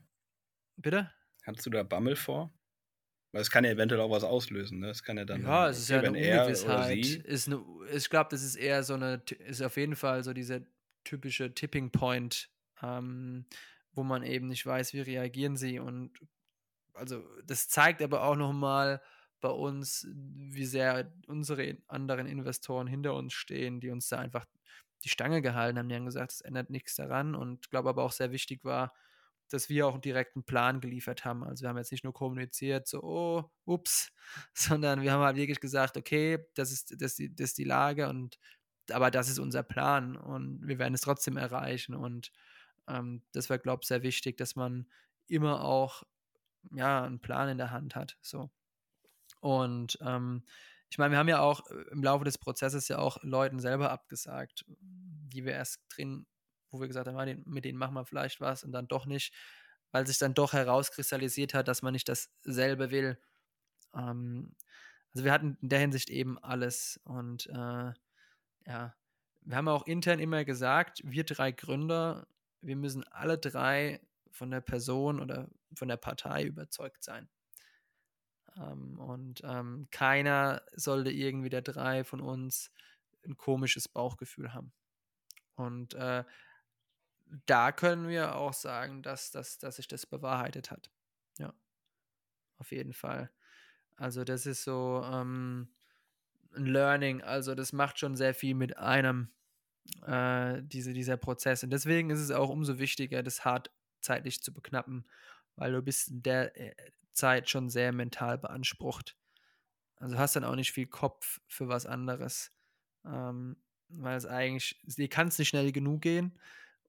Bitte? Hattest du da Bammel vor? Weil es kann ja eventuell auch was auslösen, ne? Es kann ja dann. Ja, es ist ja eine Ungewissheit. Ist eine, ich glaube, das ist eher so eine, ist auf jeden Fall so dieser typische Tipping Point, ähm, wo man eben nicht weiß, wie reagieren sie. Und also das zeigt aber auch nochmal bei uns, wie sehr unsere anderen Investoren hinter uns stehen, die uns da einfach die Stange gehalten haben. Die haben gesagt, es ändert nichts daran. Und glaube aber auch sehr wichtig war, dass wir auch einen direkten Plan geliefert haben. Also wir haben jetzt nicht nur kommuniziert, so, oh, ups, sondern wir haben halt wirklich gesagt, okay, das ist, das, ist die, das ist die Lage und aber das ist unser Plan und wir werden es trotzdem erreichen. Und ähm, das war, glaube ich, sehr wichtig, dass man immer auch ja, einen Plan in der Hand hat. So. Und ähm, ich meine, wir haben ja auch äh, im Laufe des Prozesses ja auch Leuten selber abgesagt, die wir erst drin, wo wir gesagt haben, ah, mit denen machen wir vielleicht was und dann doch nicht, weil sich dann doch herauskristallisiert hat, dass man nicht dasselbe will. Ähm, also wir hatten in der Hinsicht eben alles und äh, ja, wir haben auch intern immer gesagt, wir drei Gründer, wir müssen alle drei von der Person oder von der Partei überzeugt sein. Ähm, und ähm, keiner sollte irgendwie der drei von uns ein komisches Bauchgefühl haben. Und äh, da können wir auch sagen, dass, dass, dass sich das bewahrheitet hat. Ja, auf jeden Fall. Also das ist so ähm, ein Learning. Also das macht schon sehr viel mit einem, äh, diese, dieser Prozess. Und deswegen ist es auch umso wichtiger, das hart zeitlich zu beknappen, weil du bist der, äh, Zeit schon sehr mental beansprucht. Also hast dann auch nicht viel Kopf für was anderes. Ähm, weil es eigentlich, dir kann es nicht schnell genug gehen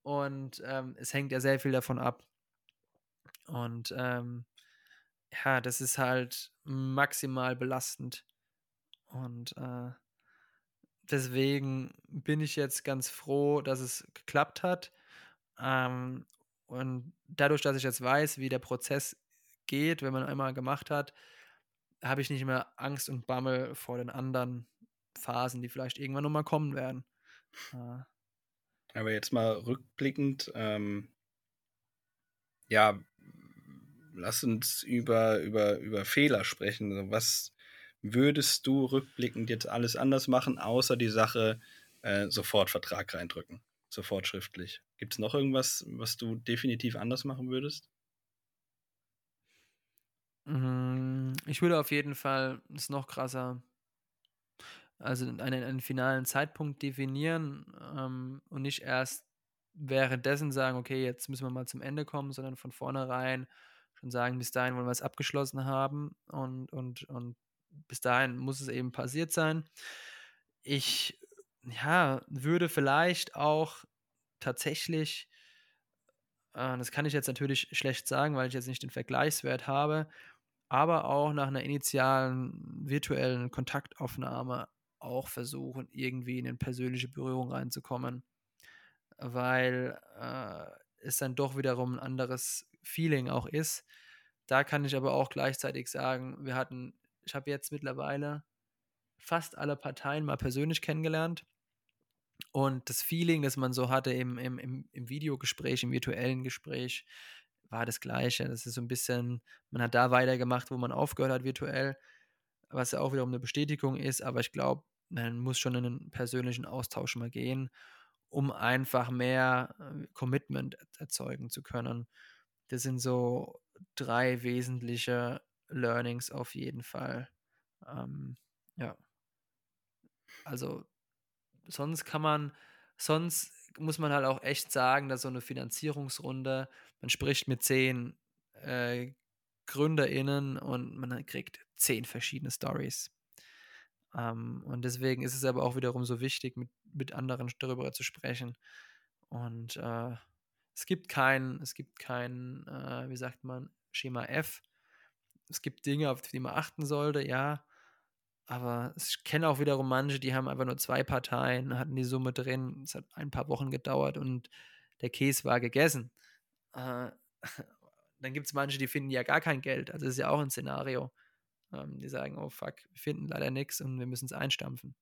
und ähm, es hängt ja sehr viel davon ab. Und ähm, ja, das ist halt maximal belastend. Und äh, deswegen bin ich jetzt ganz froh, dass es geklappt hat. Ähm, und dadurch, dass ich jetzt weiß, wie der Prozess geht, wenn man einmal gemacht hat, habe ich nicht mehr Angst und Bammel vor den anderen Phasen, die vielleicht irgendwann nochmal kommen werden. Äh. Aber jetzt mal rückblickend, ähm, ja, lass uns über, über, über Fehler sprechen. Also was würdest du rückblickend jetzt alles anders machen, außer die Sache äh, sofort Vertrag reindrücken, sofort schriftlich? Gibt es noch irgendwas, was du definitiv anders machen würdest? Mm, ich würde auf jeden Fall es noch krasser, also einen, einen finalen Zeitpunkt definieren ähm, und nicht erst währenddessen sagen, okay, jetzt müssen wir mal zum Ende kommen, sondern von vornherein schon sagen, bis dahin wollen wir es abgeschlossen haben und, und, und bis dahin muss es eben passiert sein. Ich ja, würde vielleicht auch tatsächlich, äh, das kann ich jetzt natürlich schlecht sagen, weil ich jetzt nicht den Vergleichswert habe, aber auch nach einer initialen virtuellen Kontaktaufnahme auch versuchen, irgendwie in eine persönliche Berührung reinzukommen, weil äh, es dann doch wiederum ein anderes Feeling auch ist. Da kann ich aber auch gleichzeitig sagen, wir hatten, ich habe jetzt mittlerweile fast alle Parteien mal persönlich kennengelernt. Und das Feeling, das man so hatte im, im, im Videogespräch, im virtuellen Gespräch, war das Gleiche. Das ist so ein bisschen, man hat da weitergemacht, wo man aufgehört hat, virtuell, was ja auch wiederum eine Bestätigung ist. Aber ich glaube, man muss schon in einen persönlichen Austausch mal gehen, um einfach mehr äh, Commitment erzeugen zu können. Das sind so drei wesentliche Learnings auf jeden Fall. Ähm, ja. Also sonst kann man, sonst muss man halt auch echt sagen, dass so eine Finanzierungsrunde, man spricht mit zehn äh, GründerInnen und man kriegt zehn verschiedene Stories. Ähm, und deswegen ist es aber auch wiederum so wichtig, mit, mit anderen darüber zu sprechen. Und äh, es gibt kein, es gibt kein, äh, wie sagt man, Schema F. Es gibt Dinge, auf die man achten sollte, ja. Aber ich kenne auch wiederum manche, die haben einfach nur zwei Parteien, hatten die Summe drin. Es hat ein paar Wochen gedauert und der Käse war gegessen. Äh, dann gibt es manche, die finden ja gar kein Geld. Also das ist ja auch ein Szenario. Ähm, die sagen, oh fuck, wir finden leider nichts und wir müssen es einstampfen.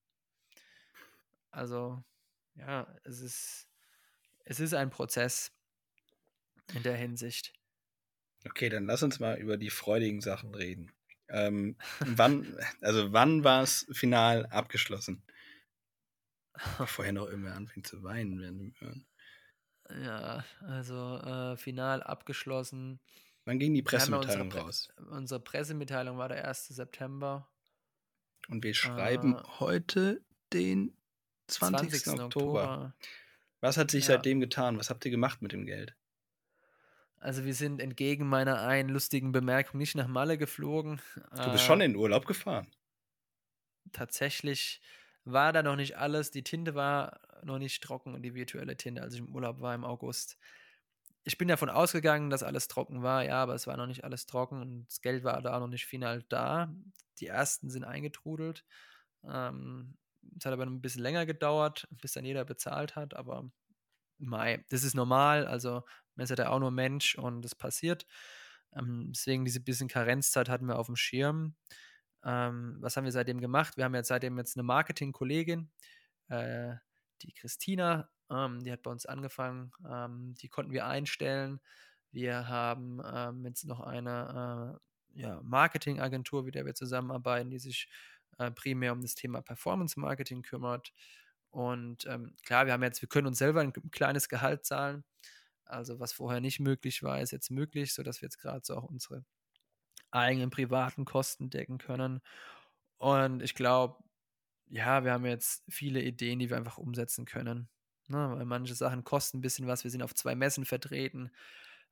Also, ja, es ist, es ist ein Prozess in der Hinsicht. Okay, dann lass uns mal über die freudigen Sachen reden. Ähm, wann, also wann war es final abgeschlossen? Vorher noch irgendwer anfängt zu weinen während dem Hören. Ja, also äh, final abgeschlossen. Wann ging die Pressemitteilung unsere raus? Unsere Pressemitteilung war der 1. September. Und wir schreiben äh, heute den 20. 20. Oktober. Was hat sich ja. seitdem getan? Was habt ihr gemacht mit dem Geld? Also wir sind entgegen meiner einen lustigen Bemerkung nicht nach Malle geflogen. Du bist äh, schon in Urlaub gefahren. Tatsächlich war da noch nicht alles. Die Tinte war noch nicht trocken und die virtuelle Tinte, als ich im Urlaub war im August. Ich bin davon ausgegangen, dass alles trocken war, ja, aber es war noch nicht alles trocken und das Geld war da noch nicht final da. Die ersten sind eingetrudelt. Ähm, es hat aber ein bisschen länger gedauert, bis dann jeder bezahlt hat, aber Mai, das ist normal. Also man ist ja auch nur Mensch und das passiert. Ähm, deswegen diese bisschen Karenzzeit hatten wir auf dem Schirm. Ähm, was haben wir seitdem gemacht? Wir haben jetzt seitdem jetzt eine Marketingkollegin, äh, die Christina, ähm, die hat bei uns angefangen. Ähm, die konnten wir einstellen. Wir haben ähm, jetzt noch eine äh, ja, Marketingagentur, mit der wir zusammenarbeiten, die sich äh, primär um das Thema Performance Marketing kümmert. Und ähm, klar, wir haben jetzt, wir können uns selber ein kleines Gehalt zahlen. Also was vorher nicht möglich war, ist jetzt möglich, sodass wir jetzt gerade so auch unsere eigenen privaten Kosten decken können. Und ich glaube, ja, wir haben jetzt viele Ideen, die wir einfach umsetzen können. Ne? Weil manche Sachen kosten ein bisschen was. Wir sind auf zwei Messen vertreten.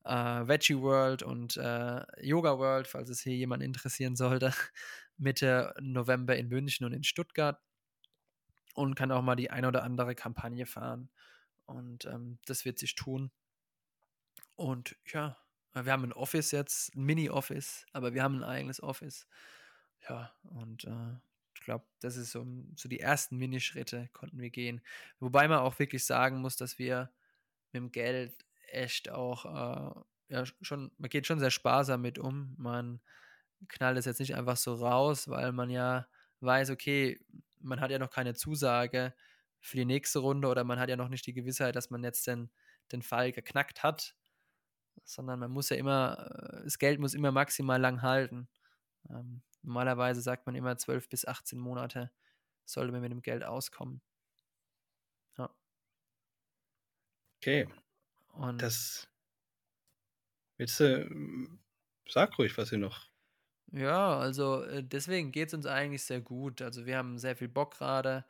äh, Veggie World und äh, Yoga World, falls es hier jemand interessieren sollte, Mitte November in München und in Stuttgart und kann auch mal die eine oder andere Kampagne fahren. Und ähm, das wird sich tun. Und ja, wir haben ein Office jetzt, ein Mini-Office, aber wir haben ein eigenes Office. Ja, und äh, ich glaube, das ist so, so die ersten Minischritte konnten wir gehen. Wobei man auch wirklich sagen muss, dass wir mit dem Geld echt auch, äh, ja, schon, man geht schon sehr sparsam mit um. Man knallt es jetzt nicht einfach so raus, weil man ja weiß, okay, man hat ja noch keine Zusage für die nächste Runde oder man hat ja noch nicht die Gewissheit, dass man jetzt den, den Fall geknackt hat, sondern man muss ja immer, äh, das Geld muss immer maximal lang halten. Ähm, normalerweise sagt man immer 12 bis 18 Monate sollte man mit dem Geld auskommen. Ja. Okay. Und das willst du, sag ruhig, was ihr noch ja, also äh, deswegen geht es uns eigentlich sehr gut. Also wir haben sehr viel Bock gerade.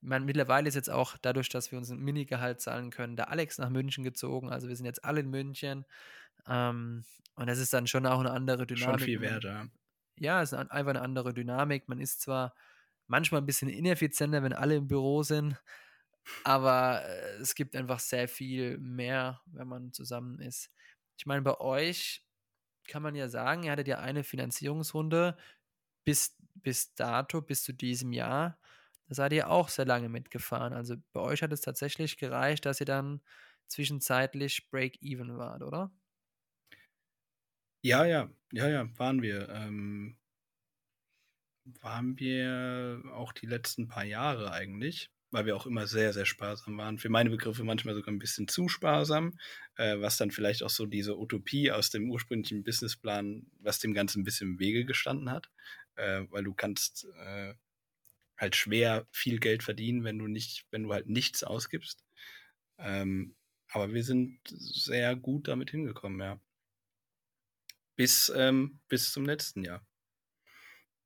mittlerweile ist jetzt auch dadurch, dass wir uns ein Minigehalt zahlen können, der Alex nach München gezogen. Also wir sind jetzt alle in München. Ähm, und das ist dann schon auch eine andere Dynamik. Schon viel wert, ja. Ja, es ist einfach eine andere Dynamik. Man ist zwar manchmal ein bisschen ineffizienter, wenn alle im Büro sind, aber äh, es gibt einfach sehr viel mehr, wenn man zusammen ist. Ich meine, bei euch kann man ja sagen, ihr hattet ja eine Finanzierungsrunde bis, bis dato, bis zu diesem Jahr. Da seid ihr auch sehr lange mitgefahren. Also bei euch hat es tatsächlich gereicht, dass ihr dann zwischenzeitlich Break-Even wart, oder? Ja, ja, ja, ja, waren wir. Ähm, waren wir auch die letzten paar Jahre eigentlich weil wir auch immer sehr, sehr sparsam waren. Für meine Begriffe manchmal sogar ein bisschen zu sparsam, äh, was dann vielleicht auch so diese Utopie aus dem ursprünglichen Businessplan, was dem Ganzen ein bisschen im Wege gestanden hat, äh, weil du kannst äh, halt schwer viel Geld verdienen, wenn du nicht, wenn du halt nichts ausgibst. Ähm, aber wir sind sehr gut damit hingekommen, ja. Bis, ähm, bis zum letzten Jahr.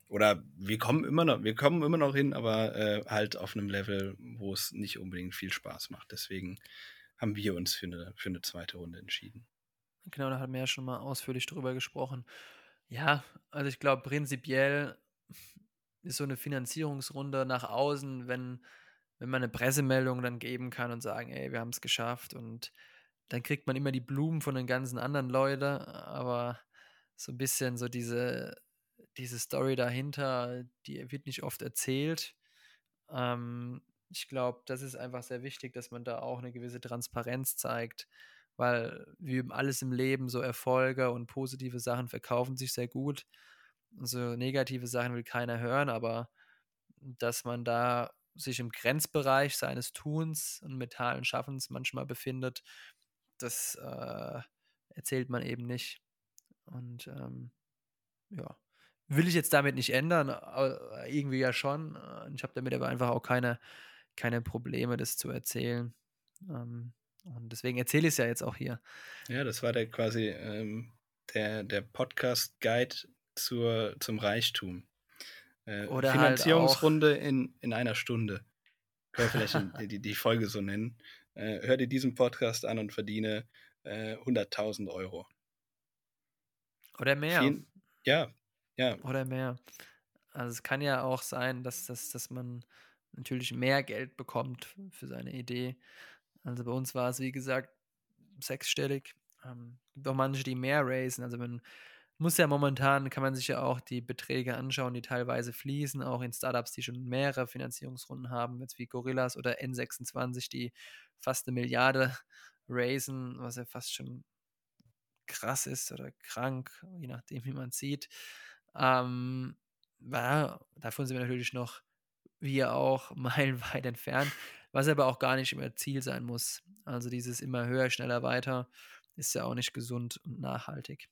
Oder wir kommen immer noch, wir kommen immer noch hin, aber äh, halt auf einem Level, wo es nicht unbedingt viel Spaß macht. Deswegen haben wir uns für eine, für eine zweite Runde entschieden. Genau, da hatten wir ja schon mal ausführlich drüber gesprochen. Ja, also ich glaube, prinzipiell ist so eine Finanzierungsrunde nach außen, wenn, wenn man eine Pressemeldung dann geben kann und sagen, ey, wir haben es geschafft und dann kriegt man immer die Blumen von den ganzen anderen Leuten, aber so ein bisschen so diese diese Story dahinter, die wird nicht oft erzählt. Ähm, ich glaube, das ist einfach sehr wichtig, dass man da auch eine gewisse Transparenz zeigt, weil wie alles im Leben so Erfolge und positive Sachen verkaufen sich sehr gut. So negative Sachen will keiner hören, aber dass man da sich im Grenzbereich seines Tuns und mentalen Schaffens manchmal befindet, das äh, erzählt man eben nicht. Und ähm, ja, Will ich jetzt damit nicht ändern, aber irgendwie ja schon. Äh, ich habe damit aber einfach auch keine, keine Probleme, das zu erzählen. Ähm, und deswegen erzähle ich es ja jetzt auch hier. Ja, das war der quasi ähm, der, der Podcast-Guide zum Reichtum. Äh, Oder halt Finanzierungsrunde halt in, in einer Stunde. Können wir vielleicht die, die Folge so nennen. Äh, hör dir diesen Podcast an und verdiene äh, 100.000 Euro. Oder mehr. Viel, ja, ja. Oder mehr. Also es kann ja auch sein, dass, dass, dass man natürlich mehr Geld bekommt für seine Idee. Also bei uns war es, wie gesagt, sechsstellig. Ähm, gibt auch manche, die mehr raisen. Also man muss ja momentan, kann man sich ja auch die Beträge anschauen, die teilweise fließen, auch in Startups, die schon mehrere Finanzierungsrunden haben, jetzt wie Gorillas oder N26, die fast eine Milliarde raisen, was ja fast schon krass ist oder krank, je nachdem, wie man sieht. Ähm, ja, davon sind wir natürlich noch, wie auch, meilenweit entfernt, was aber auch gar nicht immer Ziel sein muss. Also dieses immer höher, schneller, weiter ist ja auch nicht gesund und nachhaltig.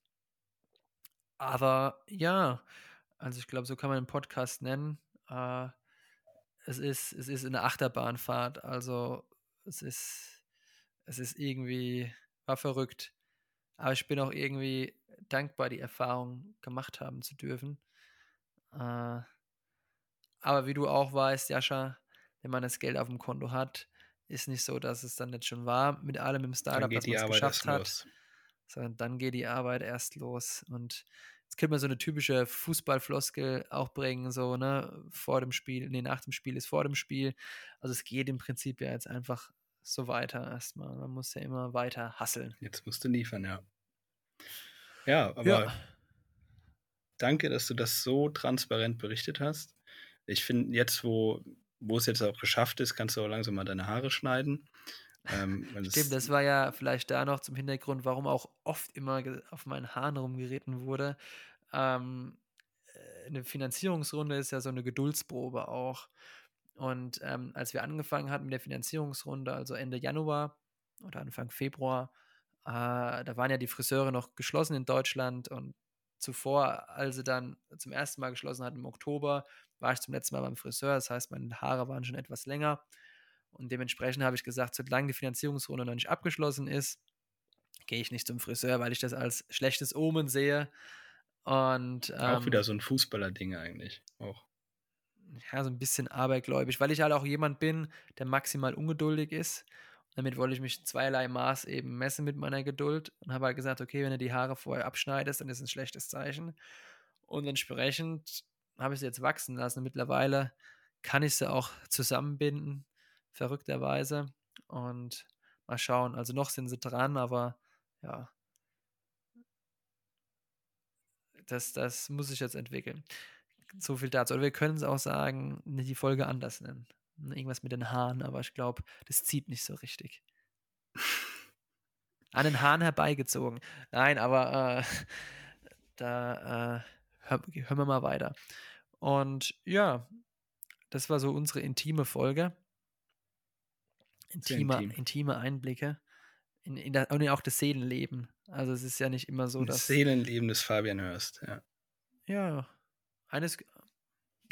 Aber ja, also ich glaube, so kann man den Podcast nennen. Äh, es, ist, es ist eine Achterbahnfahrt, also es ist, es ist irgendwie, war verrückt. Aber ich bin auch irgendwie dankbar, die Erfahrung gemacht haben zu dürfen. Äh, aber wie du auch weißt, Jascha, wenn man das Geld auf dem Konto hat, ist nicht so, dass es dann jetzt schon war mit allem im Startup, dass man es geschafft hat. Los. sondern dann geht die Arbeit erst los. Und jetzt könnte man so eine typische Fußballfloskel auch bringen, so, ne, vor dem Spiel, nee, nach dem Spiel ist vor dem Spiel. Also es geht im Prinzip ja jetzt einfach so weiter erstmal. Man muss ja immer weiter hasseln. Jetzt musst du liefern, ja. Ja, aber ja. danke, dass du das so transparent berichtet hast. Ich finde, jetzt, wo, wo es jetzt auch geschafft ist, kannst du auch langsam mal deine Haare schneiden. Ähm, Stimmt, das war ja vielleicht da noch zum Hintergrund, warum auch oft immer auf meinen Haaren rumgeritten wurde. Ähm, äh, eine Finanzierungsrunde ist ja so eine Geduldsprobe auch. Und ähm, als wir angefangen hatten mit der Finanzierungsrunde, also Ende Januar oder Anfang Februar, äh, da waren ja die Friseure noch geschlossen in Deutschland und zuvor, als sie dann zum ersten Mal geschlossen hatten im Oktober, war ich zum letzten Mal beim Friseur. Das heißt, meine Haare waren schon etwas länger. Und dementsprechend habe ich gesagt, solange die Finanzierungsrunde noch nicht abgeschlossen ist, gehe ich nicht zum Friseur, weil ich das als schlechtes Omen sehe. Und, ähm, auch wieder so ein Fußballer-Ding eigentlich. Auch. Ja, so ein bisschen abergläubisch, weil ich halt auch jemand bin, der maximal ungeduldig ist. Damit wollte ich mich zweierlei Maß eben messen mit meiner Geduld und habe halt gesagt, okay, wenn du die Haare vorher abschneidest, dann ist ein schlechtes Zeichen. Und entsprechend habe ich sie jetzt wachsen lassen. Mittlerweile kann ich sie auch zusammenbinden, verrückterweise. Und mal schauen. Also noch sind sie dran, aber ja. Das, das muss ich jetzt entwickeln. So viel dazu. Oder wir können es auch sagen, die Folge anders nennen. Irgendwas mit den Haaren, aber ich glaube, das zieht nicht so richtig. An den Haaren herbeigezogen. Nein, aber äh, da äh, hören wir mal weiter. Und ja, das war so unsere intime Folge. Intime, intim. intime Einblicke in, in das, und auch das Seelenleben. Also es ist ja nicht immer so, das dass... Seelenleben des Fabian Hörst, ja. Ja, eines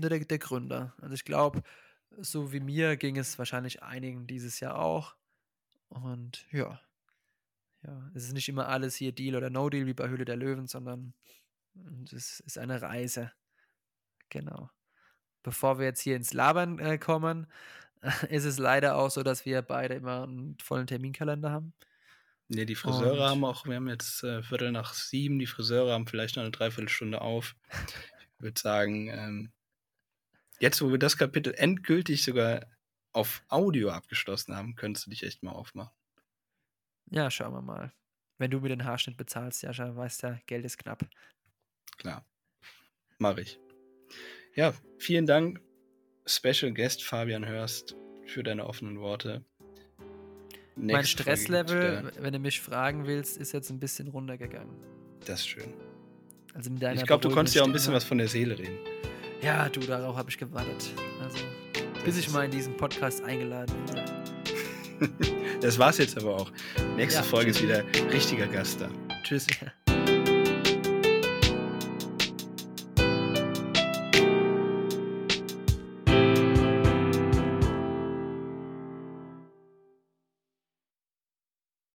der, der Gründer. Also ich glaube, so wie mir ging es wahrscheinlich einigen dieses Jahr auch. Und ja, ja, es ist nicht immer alles hier Deal oder No Deal wie bei Höhle der Löwen, sondern es ist eine Reise. Genau. Bevor wir jetzt hier ins Labern äh, kommen, ist es leider auch so, dass wir beide immer einen vollen Terminkalender haben. Ne, die Friseure Und haben auch, wir haben jetzt äh, Viertel nach sieben, die Friseure haben vielleicht noch eine Dreiviertelstunde auf. Ich würde sagen, ähm, jetzt, wo wir das Kapitel endgültig sogar auf Audio abgeschlossen haben, könntest du dich echt mal aufmachen. Ja, schauen wir mal. Wenn du mir den Haarschnitt bezahlst, Jascha, weißt ja, Geld ist knapp. Klar. Mach ich. Ja, vielen Dank, Special Guest Fabian Hörst, für deine offenen Worte. Next mein Stresslevel, wenn du mich fragen willst, ist jetzt ein bisschen runtergegangen. Das ist schön. Also mit deiner ich glaube, du konntest ja auch ein bisschen was von der Seele reden. Ja, du, darauf habe ich gewartet. Also, bis ich mal in diesen Podcast eingeladen wurde. das war's jetzt aber auch. Nächste ja, Folge tschüss. ist wieder richtiger Gast da. Tschüss. Ja.